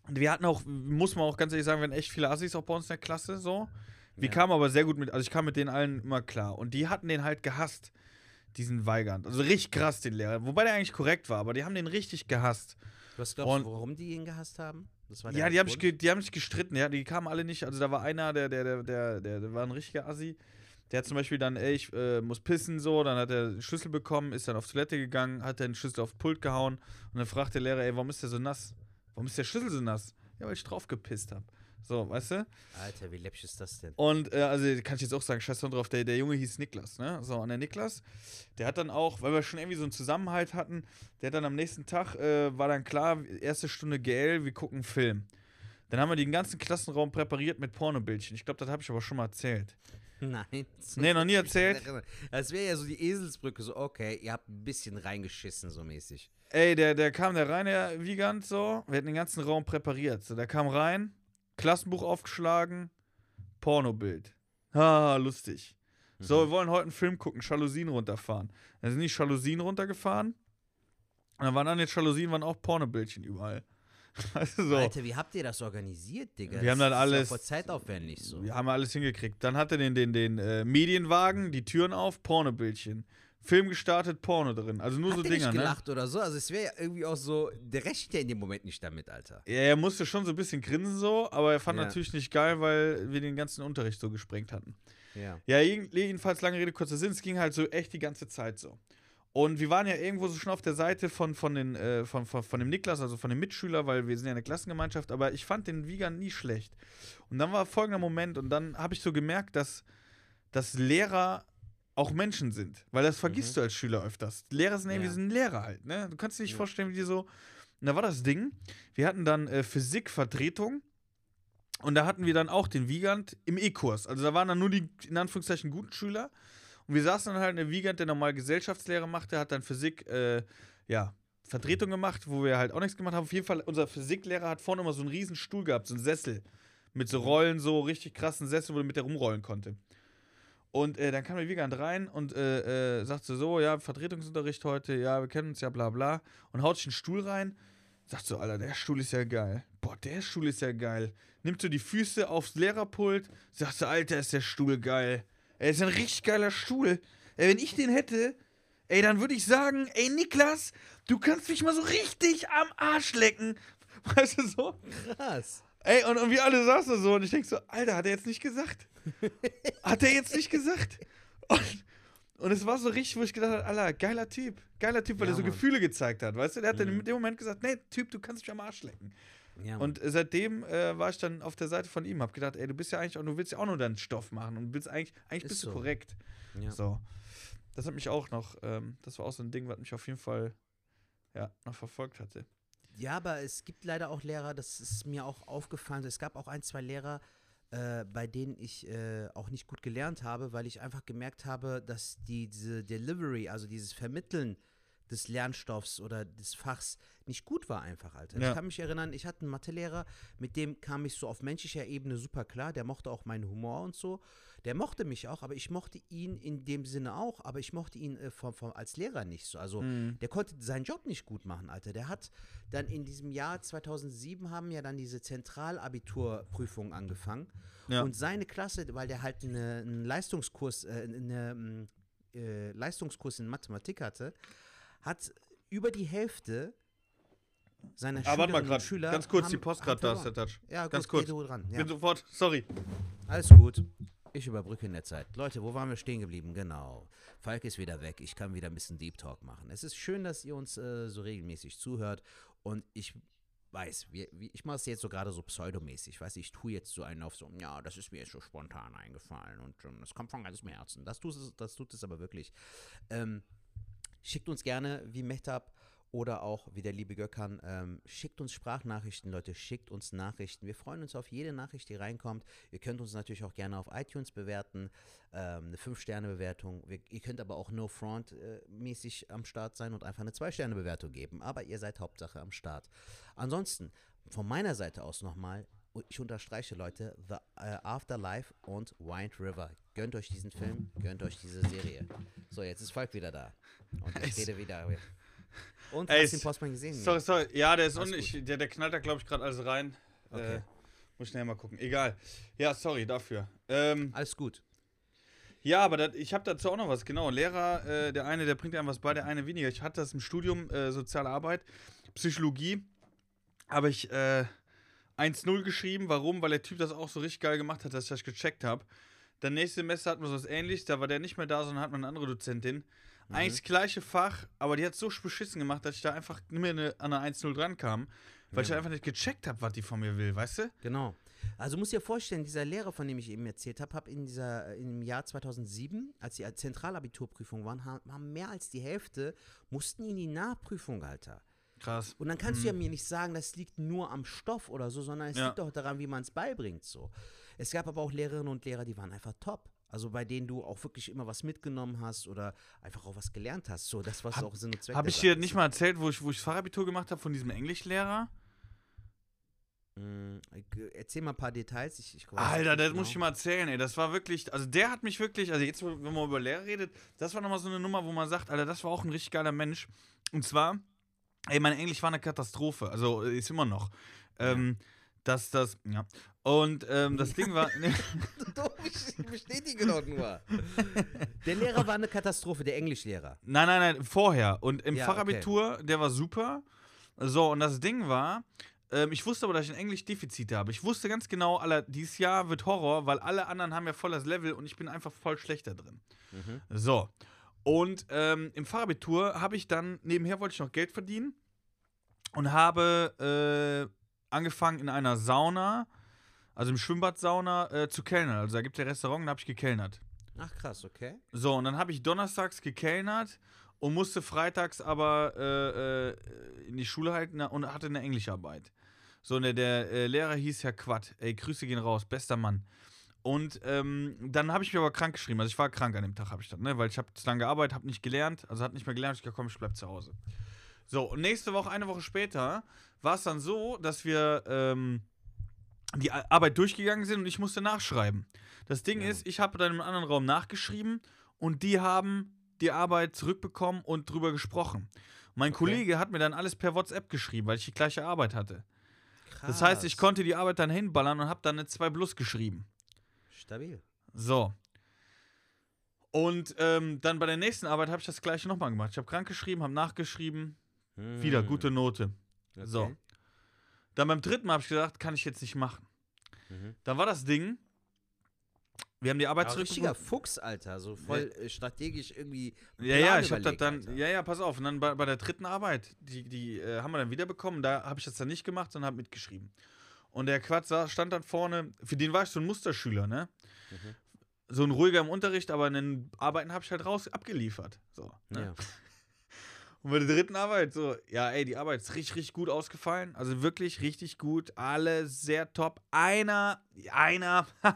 wir hatten auch, muss man auch ganz ehrlich sagen, wir hatten echt viele Assis auch bei uns in der Klasse, so. Wir Ja. kamen aber sehr gut mit, also ich kam mit denen allen immer klar. Und die hatten den halt gehasst, diesen Weigand. Also richtig krass, den Lehrer. Wobei der eigentlich korrekt war, aber die haben den richtig gehasst. Was glaubst Und- du, warum die ihn gehasst haben? Ja, die haben, sich die haben sich gestritten, ja, die kamen alle nicht. Also da war einer, der, der, der, der, der, der war ein richtiger Assi. Der hat zum Beispiel dann, ey, ich äh, muss pissen, so, dann hat er den Schlüssel bekommen, ist dann auf Toilette gegangen, hat den Schlüssel auf den Pult gehauen und dann fragt der Lehrer, ey, warum ist der so nass? Warum ist der Schlüssel so nass? Ja, weil ich drauf gepisst hab. So, weißt du? Alter, wie läppisch ist das denn? Und äh, also kann ich jetzt auch sagen, scheiß drauf, der, der Junge hieß Niklas, ne? So, und der Niklas, der hat dann auch, weil wir schon irgendwie so einen Zusammenhalt hatten, der hat dann am nächsten Tag, äh, war dann klar, erste Stunde GL, wir gucken einen Film. Dann haben wir den ganzen Klassenraum präpariert mit Pornobildchen. Ich glaube, das habe ich aber schon mal erzählt. Nein. Nee, noch nie erzählt. Das wäre ja so die Eselsbrücke, so, okay, ihr habt ein bisschen reingeschissen, so mäßig. Ey, der, der kam da rein, der Wiegand, so. Wir hatten den ganzen Raum präpariert. So, der kam rein, Klassenbuch aufgeschlagen, Pornobild. Ha, lustig. So, wir wollen heute einen Film gucken, Jalousien runterfahren. Dann sind die Jalousien runtergefahren. Und dann waren an den Jalousien waren auch Pornobildchen überall. Du, so. Alter, wie habt ihr das organisiert, Digga? Wir haben dann Das ist ja alles- voll zeitaufwendig so. Wir haben alles hingekriegt. Dann hat er den, den, den äh, Medienwagen, die Türen auf, Pornobildchen. Film gestartet, Porno drin. Also nur Hat so der Dinger, nicht ne? gelacht oder so? Also es wäre ja irgendwie auch so, der rechnet ja in dem Moment nicht damit, Alter. Ja, er musste schon so ein bisschen grinsen so, aber er fand Ja. natürlich nicht geil, weil wir den ganzen Unterricht so gesprengt hatten. Ja. Ja, jeden- jedenfalls lange Rede, kurzer Sinn, es ging halt so echt die ganze Zeit so. Und wir waren ja irgendwo so schon auf der Seite von, von, den, äh, von, von, von dem Niklas, also von dem Mitschüler, weil wir sind ja eine Klassengemeinschaft, aber ich fand den Wiegern nie schlecht. Und dann war folgender Moment und dann habe ich so gemerkt, dass, dass Lehrer auch Menschen sind. Weil das vergisst Mhm. du als Schüler öfters. Lehrer sind irgendwie Ja. so ein Lehrer halt, ne? Du kannst dir nicht Ja. vorstellen, wie die so. Und da war das Ding, wir hatten dann äh, Physikvertretung und da hatten wir dann auch den Wiegand im E-Kurs. Also da waren dann nur die, in Anführungszeichen, guten Schüler. Und wir saßen dann halt in der Wiegand, der normal Gesellschaftslehre machte, hat dann Physik, äh, ja, Vertretung gemacht, wo wir halt auch nichts gemacht haben. Auf jeden Fall, unser Physiklehrer hat vorne immer so einen riesen Stuhl gehabt, so einen Sessel. Mit so Rollen, so richtig krassen Sessel, wo du mit der rumrollen konnte. Und äh, dann kam der Wiegand rein und äh, äh, sagte so, ja, Vertretungsunterricht heute, ja, wir kennen uns ja, bla bla. Und haut sich einen Stuhl rein. Sagt so, Alter, der Stuhl ist ja geil. Boah, der Stuhl ist ja geil. Nimmt so die Füße aufs Lehrerpult. Sagt so, Alter, ist der Stuhl geil. Ey, ist ein richtig geiler Stuhl. Ey, wenn ich den hätte, ey, dann würde ich sagen, ey, Niklas, du kannst mich mal so richtig am Arsch lecken. Weißt du so? Krass. Ey, und, und wir alle saßen so und ich denk so, Alter, hat er jetzt nicht gesagt? Hat er jetzt nicht gesagt? Und, und es war so richtig, wo ich gedacht habe, Alter, geiler Typ. Geiler Typ, weil Ja, er so Mann. Gefühle gezeigt hat, weißt du? Der hat dann Mhm. in dem Moment gesagt, nee, Typ, du kannst mich am Arsch lecken. Ja, Und äh, seitdem äh, war ich dann auf der Seite von ihm, hab gedacht, ey, du bist ja eigentlich auch, du willst ja auch nur deinen Stoff machen und willst eigentlich, eigentlich Ist bist du so. korrekt. ja. So. Das hat mich auch noch, ähm, das war auch so ein Ding, was mich auf jeden Fall, ja, noch verfolgt hatte. Ja, aber es gibt leider auch Lehrer, das ist mir auch aufgefallen. Es gab auch ein, zwei Lehrer, äh, bei denen ich äh, auch nicht gut gelernt habe, weil ich einfach gemerkt habe, dass die, diese Delivery, also dieses Vermitteln des Lernstoffs oder des Fachs nicht gut war einfach, Alter. Ja. Ich kann mich erinnern, ich hatte einen Mathelehrer, mit dem kam ich so auf menschlicher Ebene super klar, der mochte auch meinen Humor und so. Der mochte mich auch, aber ich mochte ihn in dem Sinne auch, aber ich mochte ihn äh, vom, vom, als Lehrer nicht so. Also Mhm. der konnte seinen Job nicht gut machen, Alter. Der hat dann in diesem Jahr 2007 haben ja dann diese Zentralabiturprüfungen angefangen. Ja. Und seine Klasse, weil der halt eine, einen Leistungskurs, äh, eine, äh, Leistungskurs in Mathematik hatte, hat über die Hälfte seiner Ah, warte mal Schülerinnen und gerade, Schüler ganz kurz, haben- die Post gerade da ist, der Touch. Ja, Ganz kurz. du dran. Ja. Bin sofort, sorry. Alles gut. Ich überbrücke in der Zeit. Leute, wo waren wir stehen geblieben? Genau. Falk ist wieder weg. Ich kann wieder ein bisschen Deep Talk machen. Es ist schön, dass ihr uns äh, so regelmäßig zuhört. Und ich weiß, wir, ich mache es jetzt so gerade so pseudomäßig. Weiß ich tue jetzt so einen auf so, ja, das ist mir jetzt so spontan eingefallen und ähm, das kommt von ganzem Herzen. Das tut es, das tut es aber wirklich. Ähm, schickt uns gerne, wie Mehtab oder auch wie der liebe Gökhan, ähm, schickt uns Sprachnachrichten, Leute, schickt uns Nachrichten. Wir freuen uns auf jede Nachricht, die reinkommt. Ihr könnt uns natürlich auch gerne auf iTunes bewerten, ähm, eine 5-Sterne-Bewertung. Wir- Ihr könnt aber auch No Front äh, mäßig am Start sein und einfach eine 2-Sterne-Bewertung geben. Aber ihr seid Hauptsache am Start. Ansonsten, von meiner Seite aus nochmal, ich unterstreiche, Leute, The äh, Afterlife und Wind River. Gönnt euch diesen Film, gönnt euch diese Serie. So, jetzt ist Volk wieder da. Und ich rede wieder. Und Ey, hast du den Postman gesehen? Sorry, sorry. Ja, der ist un ich, der, der knallt da, glaube ich, gerade alles rein. Okay. Äh, muss schnell mal gucken. Egal. Ja, sorry dafür. Ähm, Alles gut. ja, aber dat, ich habe dazu auch noch was. Genau, Lehrer, äh, der eine, der bringt einem was bei, der eine weniger. Ich hatte das im Studium, äh, Soziale Arbeit, Psychologie, habe ich äh, 1-0 geschrieben. Warum? Weil der Typ das auch so richtig geil gemacht hat, dass ich das gecheckt habe. Dann nächstes Semester hatten wir so was ähnliches, da war der nicht mehr da, sondern hat man eine andere Dozentin. Eigentlich das gleiche Fach, aber die hat so beschissen gemacht, dass ich da einfach nicht mehr eine, an eine 1-0 dran kam, weil ich Ja. einfach nicht gecheckt habe, was die von mir will, weißt du? Genau. Also muss dir vorstellen, dieser Lehrer, von dem ich eben erzählt habe, habe in dieser im Jahr 2007, als die Zentralabiturprüfung waren, haben mehr als die Hälfte mussten in die Nachprüfung, Alter. Krass. Und dann kannst du ja mir nicht sagen, das liegt nur am Stoff oder so, sondern es Ja. liegt auch daran, wie man es beibringt. So. Es gab aber auch Lehrerinnen und Lehrer, die waren einfach top. Also bei denen du auch wirklich immer was mitgenommen hast oder einfach auch was gelernt hast. So, das was Hab- auch Sinn und Zweck Habe ich dir nicht mal erzählt, wo ich, wo ich Fachabitur gemacht habe von diesem Englischlehrer? Mm, Erzähl mal ein paar Details. Ich, ich Alter, das genau. muss ich mal erzählen, ey. Das war wirklich, also der hat mich wirklich, also jetzt, wenn man über Lehrer redet, das war nochmal so eine Nummer, wo man sagt, Alter, das war auch ein richtig geiler Mensch. Und zwar, ey, mein Englisch war eine Katastrophe, also äh, ist immer noch. Ähm, das, das, ja. Und ähm, das Ding war, Doch, ich bestätige doch nur. Der Lehrer war eine Katastrophe, der Englischlehrer. Nein, nein, nein, vorher. Und im Ja, Fachabitur, der war super. So, und das Ding war, ähm, ich wusste aber, dass ich ein Englisch-Defizit habe. Ich wusste ganz genau, Alter, dieses Jahr wird Horror, weil alle anderen haben ja voll das Level und ich bin einfach voll schlechter drin. Mhm. So. Und ähm, im Fachabitur habe ich dann, nebenher wollte ich noch Geld verdienen und habe äh, angefangen in einer Sauna, also im Schwimmbadsauna, äh, zu kellnern. Also da gibt es ja Restaurant, da habe ich gekellnert. Ach krass, okay. So, und dann habe ich donnerstags gekellnert und musste freitags aber äh, äh, in die Schule halten und hatte eine Englischarbeit. So, und der, der äh, Lehrer hieß Herr Quatt. Ey, Grüße gehen raus, bester Mann. Und ähm, dann habe ich mich aber krank geschrieben. Also ich war krank an dem Tag, habe ich dann, ne? Weil ich habe zu lange gearbeitet, habe nicht gelernt, also hat nicht mehr gelernt. Ich gesagt, komm, ich bleib zu Hause. So, und nächste Woche, eine Woche später, war es dann so, dass wir ähm, die Arbeit durchgegangen sind und ich musste nachschreiben. Das Ding Ja. ist, ich habe dann im anderen Raum nachgeschrieben und die haben die Arbeit zurückbekommen und drüber gesprochen. Mein Okay. Kollege hat mir dann alles per WhatsApp geschrieben, weil ich die gleiche Arbeit hatte. Krass. Das heißt, ich konnte die Arbeit dann hinballern und habe dann eine 2 Plus geschrieben. Stabil. So. Und ähm, dann bei der nächsten Arbeit habe ich das gleiche nochmal gemacht. Ich habe krank geschrieben, habe nachgeschrieben, wieder Hm, gute Note. okay. So. Dann beim dritten Mal habe ich gesagt, kann ich jetzt nicht machen. Mhm. Dann war das Ding, wir haben die Arbeit Aber richtiger zurückbekommen. Fuchs, Alter. So voll äh, strategisch irgendwie. Ja, Plan ja, ich habe das dann, Alter. ja, ja, pass auf. Und dann bei, bei der dritten Arbeit, die, die äh, haben wir dann wieder bekommen. Da habe ich das dann nicht gemacht, sondern habe mitgeschrieben. Und der Quatsch sa- stand dann vorne, für den war ich so ein Musterschüler, ne? Mhm. So ein ruhiger im Unterricht, aber in den Arbeiten habe ich halt raus abgeliefert. So. Ne? Ja. Und bei der dritten Arbeit so, ja, ey, die Arbeit ist richtig, richtig gut ausgefallen. Also wirklich richtig gut. Alle sehr top. Einer, einer,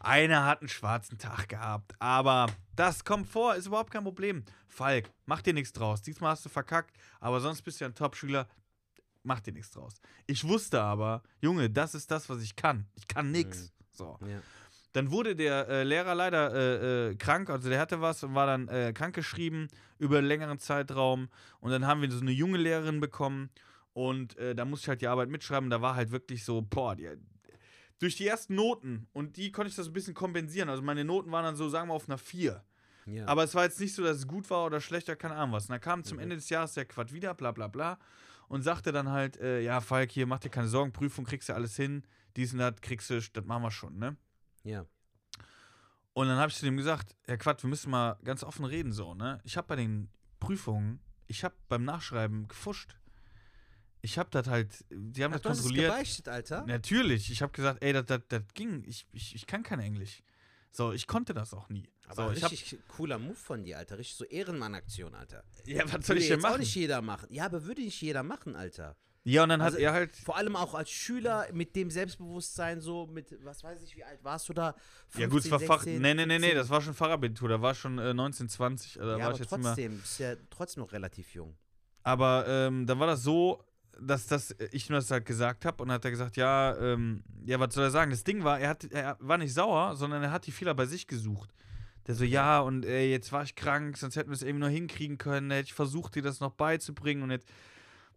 einer hat einen schwarzen Tag gehabt. Aber das kommt vor, ist überhaupt kein Problem. Falk, mach dir nichts draus. Diesmal hast du verkackt, aber sonst bist du ja ein Top-Schüler. Mach dir nichts draus. Ich wusste aber, Junge, das ist das, was ich kann. Ich kann nichts. So. Ja. Dann wurde der äh, Lehrer leider äh, äh, krank, also der hatte was und war dann äh, krankgeschrieben über einen längeren Zeitraum. Und dann haben wir so eine junge Lehrerin bekommen und äh, da musste ich halt die Arbeit mitschreiben. Da war halt wirklich so, boah, die, durch die ersten Noten und die konnte ich das ein bisschen kompensieren. Also meine Noten waren dann so, sagen wir, auf einer 4. Ja. Aber es war jetzt nicht so, dass es gut war oder schlechter, keine Ahnung was. Und dann kam zum Mhm. Ende des Jahres der Quad wieder, bla bla bla. Und sagte dann halt, äh, ja, Falk, hier, mach dir keine Sorgen, Prüfung kriegst du alles hin. Dies und das kriegst du, das machen wir schon, ne? ja. Und dann habe ich zu dem gesagt, Herr Quatt, wir müssen mal ganz offen reden so, ne? Ich habe bei den Prüfungen, ich habe beim Nachschreiben gefuscht. Ich habe das halt, die haben Ach, das du kontrolliert. gebeichtet, Alter? Natürlich, ich habe gesagt, ey, das ging, ich, ich, ich kann kein Englisch. So, ich konnte das auch nie. Aber so, ich hab, richtig cooler Move von dir, Alter. Richtig so Ehrenmann-Aktion, Alter. ja, was soll Würde ich denn jetzt auch machen? nicht jeder machen. Ja, aber würde nicht jeder machen, Alter. Ja, und dann Also, hat er halt, Vor allem auch als Schüler mit dem Selbstbewusstsein so, mit, was weiß ich, wie alt warst du da? ja gut, es war 15, Fach, 16, nee, nee, nee, nee, 17? das war schon Fachabitur, da war schon äh, 1920, also da Ja, war aber jetzt immer, trotzdem, bist ja trotzdem noch relativ jung. Aber ähm, dann war das so, dass das, ich ihm das halt gesagt habe und hat er gesagt, ja, ähm, ja, was soll er sagen? Das Ding war, er, hat, er war nicht sauer, sondern er hat die Fehler bei sich gesucht. Der so, ja, und ey, jetzt war ich krank, sonst hätten wir es irgendwie noch hinkriegen können, da hätte ich versucht, dir das noch beizubringen und jetzt.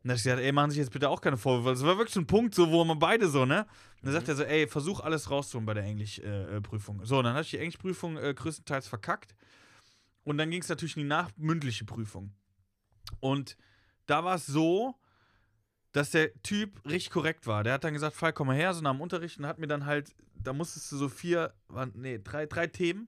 Und dann hab ich gesagt, ey, machen Sie sich jetzt bitte auch keine Vorwürfe. Das war wirklich so ein Punkt, so, wo man beide so, ne? Und dann sagt er so, ey, versuch alles rauszuholen bei der Englischprüfung. so, und dann hatte ich die Englischprüfung äh, größtenteils verkackt. Und dann ging es natürlich in die nachmündliche Prüfung. Und da war es so, dass der Typ richtig korrekt war. Der hat dann gesagt, Fall, komm mal her, so nach dem Unterricht und hat mir dann halt, da musstest du so vier, nee, drei, drei Themen,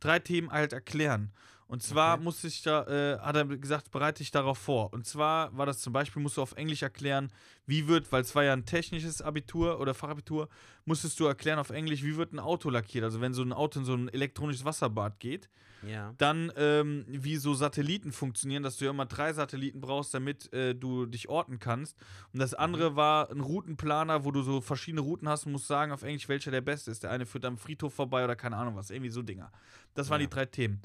drei Themen halt erklären. Und zwar Okay. musste ich da, äh, hat er gesagt, bereite dich darauf vor. Und zwar war das zum Beispiel, musst du auf Englisch erklären, wie wird, weil es war ja ein technisches Abitur oder Fachabitur, musstest du erklären auf Englisch, wie wird ein Auto lackiert. Also wenn so ein Auto in so ein elektronisches Wasserbad geht, Ja. dann, ähm, wie so Satelliten funktionieren, dass du ja immer drei Satelliten brauchst, damit äh, du dich orten kannst. Und das andere war ein Routenplaner, wo du so verschiedene Routen hast und musst sagen auf Englisch, welcher der beste ist. Der eine führt am Friedhof vorbei oder keine Ahnung was. Irgendwie so Dinger. Das waren Ja. die drei Themen.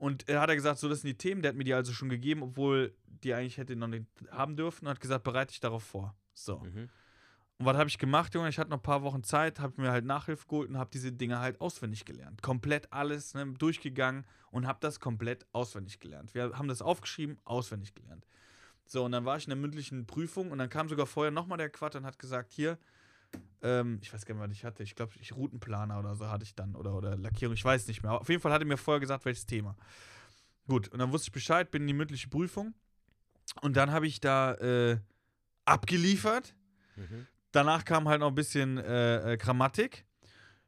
Und er hat er gesagt, so, das sind die Themen. Der hat mir die also schon gegeben, obwohl die eigentlich hätte noch nicht haben dürfen. Und hat gesagt, bereite dich darauf vor. So. Mhm. Und was habe ich gemacht, Junge? Ich hatte noch ein paar Wochen Zeit, habe mir halt Nachhilfe geholt und habe diese Dinge halt auswendig gelernt. Komplett alles ne, durchgegangen und habe das komplett auswendig gelernt. Wir haben das aufgeschrieben, auswendig gelernt. So, und dann war ich in der mündlichen Prüfung und dann kam sogar vorher nochmal der Quad und hat gesagt, hier, ähm, ich weiß gar nicht, was ich hatte. Ich glaube, ich Routenplaner oder so hatte ich dann oder, oder Lackierung, ich weiß nicht mehr. Auf jeden Fall hatte er mir vorher gesagt, welches Thema. Gut, und dann wusste ich Bescheid, bin in die mündliche Prüfung und dann habe ich da äh, abgeliefert Mhm. danach kam halt noch ein bisschen äh, äh, Grammatik.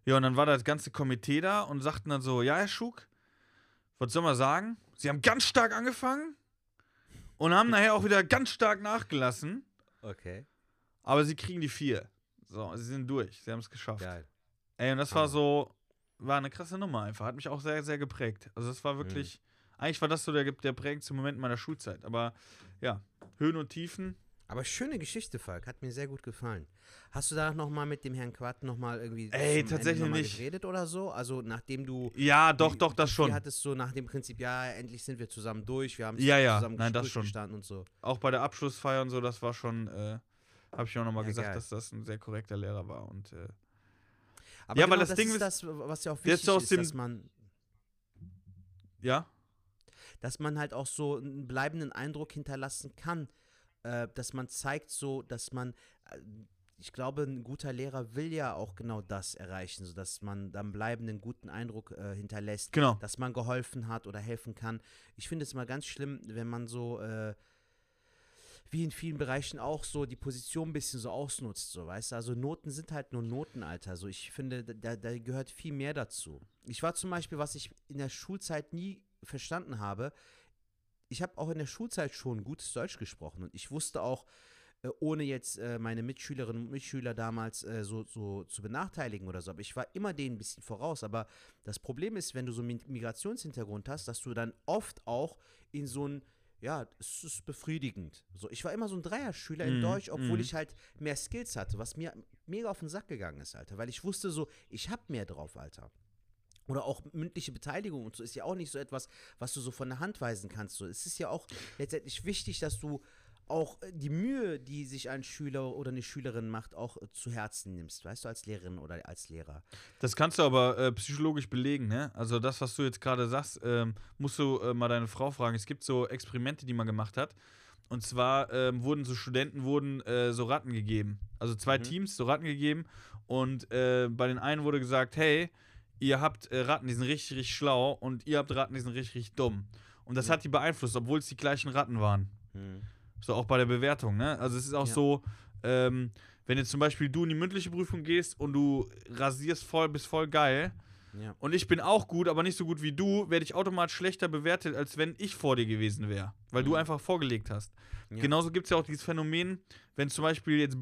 Ja, und dann war das ganze Komitee da und sagten dann so: Ja, Herr Schug, was soll man sagen? Sie haben ganz stark angefangen und haben nachher auch wieder ganz stark nachgelassen, Okay. aber sie kriegen die vier. So, sie sind durch, sie haben es geschafft. Geil. Ey, und das war so, war eine krasse Nummer einfach. Hat mich auch sehr, sehr geprägt. Also es war wirklich, eigentlich war das so der, der prägendste Moment meiner Schulzeit. Aber ja, Höhen und Tiefen. Aber schöne Geschichte, Falk. Hat mir sehr gut gefallen. Hast du da noch mal mit dem Herrn Quatt noch mal irgendwie Ey, tatsächlich nicht. geredet oder so? Also nachdem du Ja, doch, wie- doch, das schon. hattest du nach dem Prinzip, ja, endlich sind wir zusammen durch, wir haben Ja, ja, zusammen nein, das durchgestanden und so. Auch bei der Abschlussfeier und so, das war schon, äh, habe ich auch nochmal Ja, gesagt, geil. dass das ein sehr korrekter Lehrer war. Und äh, Aber Ja, genau weil das das Ding ist das, was ja auch wichtig aus ist, dass man ja, dass man halt auch so einen bleibenden Eindruck hinterlassen kann, äh, dass man zeigt so, dass man, äh, ich glaube, ein guter Lehrer will ja auch genau das erreichen, so dass man dann bleibenden guten Eindruck äh, hinterlässt, genau. dass man geholfen hat oder helfen kann. Ich finde es mal ganz schlimm, wenn man so äh, wie in vielen Bereichen auch so die Position ein bisschen so ausnutzt, so weißt du. Also Noten sind halt nur Noten, Alter. So ich finde, da, da gehört viel mehr dazu. Ich war zum Beispiel, was ich in der Schulzeit nie verstanden habe, ich habe auch in der Schulzeit schon gutes Deutsch gesprochen und ich wusste auch, äh, ohne jetzt äh, meine Mitschülerinnen und Mitschüler damals äh, so, so zu benachteiligen oder so, aber ich war immer denen ein bisschen voraus. Aber das Problem ist, wenn du so einen Migrationshintergrund hast, dass du dann oft auch in so ein ja, es ist befriedigend. So, ich war immer so ein Dreierschüler in Mhm, Deutsch, obwohl mhm. ich halt mehr Skills hatte, was mir mega auf den Sack gegangen ist, Alter. Weil ich wusste so, ich hab mehr drauf, Alter. Oder auch mündliche Beteiligung und so ist ja auch nicht so etwas, was du so von der Hand weisen kannst. So, es ist ja auch letztendlich wichtig, dass du auch äh, die Mühe, die sich ein Schüler oder eine Schülerin macht, auch äh, zu Herzen nimmst, weißt du, als Lehrerin oder als Lehrer. Das kannst du aber äh, psychologisch belegen, ne? Also das, was du jetzt gerade sagst, ähm, musst du äh, mal deine Frau fragen. Es gibt so Experimente, die man gemacht hat. Und zwar ähm, wurden so Studenten wurden äh, so Ratten gegeben. Also zwei Mhm. Teams, so Ratten gegeben. Und äh, bei den einen wurde gesagt, hey, ihr habt Ratten, die sind richtig, richtig schlau und ihr habt Ratten, die sind richtig, richtig dumm. Und das Ja. hat die beeinflusst, obwohl es die gleichen Ratten waren. So auch bei der Bewertung, ne? Also es ist auch Ja. so, ähm, wenn jetzt zum Beispiel du in die mündliche Prüfung gehst und du rasierst voll, bist voll geil Ja. und ich bin auch gut, aber nicht so gut wie du, werde ich automatisch schlechter bewertet, als wenn ich vor dir gewesen wäre, weil du Mhm. einfach vorgelegt hast. Ja. Genauso gibt es ja auch dieses Phänomen, wenn zum Beispiel jetzt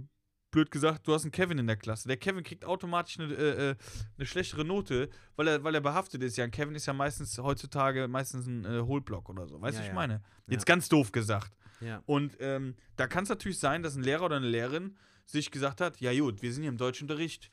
blöd gesagt, du hast einen Kevin in der Klasse. Der Kevin kriegt automatisch eine, äh, äh, eine schlechtere Note, weil er, weil er behaftet ist. Ja, ein Kevin ist ja meistens heutzutage meistens ein äh, Hohlblock oder so. Weißt du, Ja, was ich ja. meine? Jetzt Ja. ganz doof gesagt. Ja. Und ähm, da kann es natürlich sein, dass ein Lehrer oder eine Lehrerin sich gesagt hat, ja gut, wir sind hier im Deutschunterricht.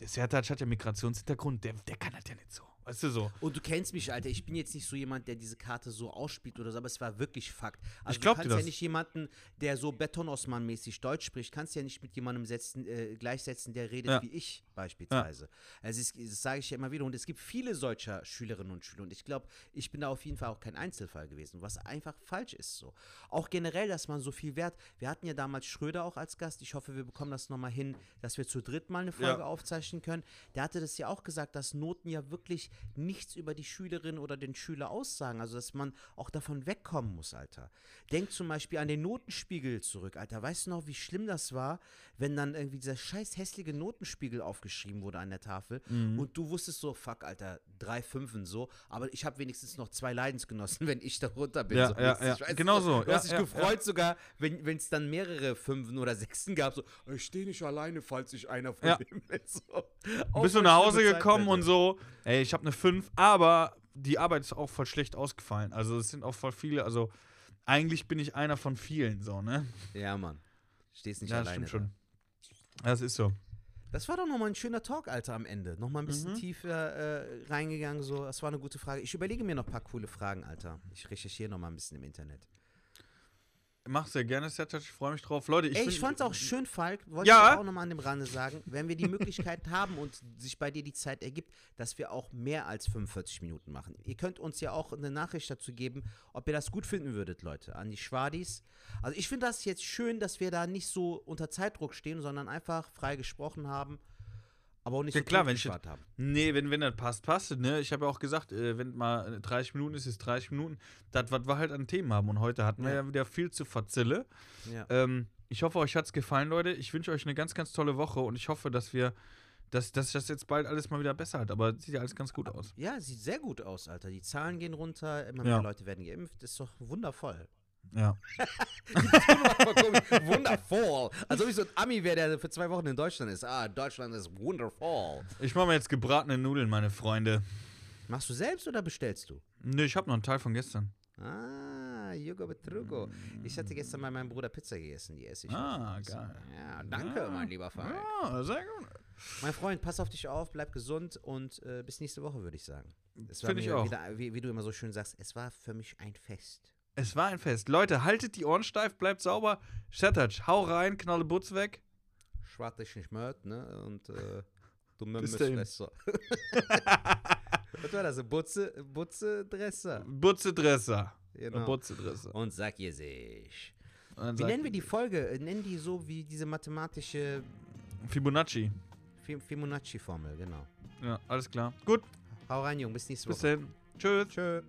Der Sertac hat ja Migrationshintergrund, der, der kann halt ja nicht so. Weißt du so? Und du kennst mich, Alter. Ich bin jetzt nicht so jemand, der diese Karte so ausspielt oder so, aber es war wirklich Fakt. Also Ich glaub du dir kannst ja das. nicht jemanden, der so Beton-Osman-mäßig Deutsch spricht, kannst ja nicht mit jemandem setzen, äh, gleichsetzen, der redet Ja. wie ich beispielsweise. Also es, das sage ich ja immer wieder. Und es gibt viele solcher Schülerinnen und Schüler. Und ich glaube, ich bin da auf jeden Fall auch kein Einzelfall gewesen, was einfach falsch ist so. Auch generell, dass man so viel Wert. Wir hatten ja damals Schröder auch als Gast. Ich hoffe, wir bekommen das nochmal hin, dass wir zu dritt mal eine Folge Ja. aufzeichnen können. Der hatte das ja auch gesagt, dass Noten ja wirklich nichts über die Schülerin oder den Schüler aussagen. Also, dass man auch davon wegkommen muss, Alter. Denk zum Beispiel an den Notenspiegel zurück, Alter. Weißt du noch, wie schlimm das war, wenn dann irgendwie dieser scheiß hässliche Notenspiegel aufgeschrieben wurde an der Tafel Mhm. und du wusstest so, fuck, Alter, drei Fünfen so, aber ich habe wenigstens noch zwei Leidensgenossen, wenn ich darunter bin. Ja, so, ja, ja. Weißt du, Genau so. Du hast dich ja, gefreut sogar, wenn es dann mehrere Fünfen oder Sechsen gab, so, ich stehe nicht alleine, falls sich einer von Ja. dem so. Bist du nach Hause gekommen und so, ey, ich habe eine 5, aber die Arbeit ist auch voll schlecht ausgefallen. Also es sind auch voll viele, also eigentlich bin ich einer von vielen, so, ne? Ja, Mann. Stehst nicht ja, alleine. stimmt da. schon. Das ist so. Das war doch nochmal ein schöner Talk, Alter, am Ende. Nochmal ein bisschen Mhm. tiefer äh, reingegangen, so. Das war eine gute Frage. Ich überlege mir noch ein paar coole Fragen, Alter. Ich recherchiere nochmal ein bisschen im Internet. Mach sehr gerne, Sertac, ich freue mich drauf. Leute, ich, Ey, ich fand's auch schön, Falk. Wollte Ja. ich auch nochmal an dem Rande sagen. Wenn wir die Möglichkeit haben und sich bei dir die Zeit ergibt, dass wir auch mehr als 45 Minuten machen. Ihr könnt uns ja auch eine Nachricht dazu geben, ob ihr das gut finden würdet, Leute, an die Schwadis. Also ich finde das jetzt schön, dass wir da nicht so unter Zeitdruck stehen, sondern einfach frei gesprochen haben, aber auch nicht Ja, so klar, wenn ich totgespart haben. Nee, wenn, wenn das passt, passt ne? Ich habe ja auch gesagt, äh, wenn mal 30 Minuten ist, ist 30 Minuten. Das, was wir halt an Themen haben. Und heute hatten wir Ja. ja wieder viel zu verzille. Ja. Ähm, ich hoffe, euch hat es gefallen, Leute. Ich wünsche euch eine ganz, ganz tolle Woche und ich hoffe, dass wir, dass, dass das jetzt bald alles mal wieder besser hat. Aber es sieht ja alles ganz gut aus. Ja, sieht sehr gut aus, Alter. Die Zahlen gehen runter, immer Ja. mehr Leute werden geimpft. Ist doch wundervoll. Ja. Wundervoll. Also wie so ein Ami wäre, der für zwei Wochen in Deutschland ist. Ah, Deutschland ist wundervoll. Ich mache mir jetzt gebratene Nudeln, meine Freunde. Machst du selbst oder bestellst du? Nö, ich habe noch einen Teil von gestern. Ah, Jugo Betrugo. Ich hatte gestern bei meinem Bruder Pizza gegessen, die esse ich. Ah, geil. Ja, danke, Ja. mein lieber Falk. Ah, sehr gut. Mein Freund, pass auf dich auf, bleib gesund und äh, bis nächste Woche, würde ich sagen. Es war Find ich auch. Wieder, wie, wie du immer so schön sagst, es war für mich ein Fest. Es war ein Fest. Leute, haltet die Ohren steif, bleibt sauber. Shatterch, hau rein, knalle Butz weg. Schwart dich nicht mört, ne? Und äh, du Bis Mümmes dahin. Fresser. Was war das? Butze, Butze Dresser. Butze Dresser. Genau. Butze Dresser. Und sag ihr sich. Wie nennen wir die Folge? Nennen die so wie diese mathematische Fibonacci. Fi- Fibonacci-Formel, genau. Ja, alles klar. Gut, Hau rein, Jung, bis nächste bis Woche. dann. Tschüss. Tschö.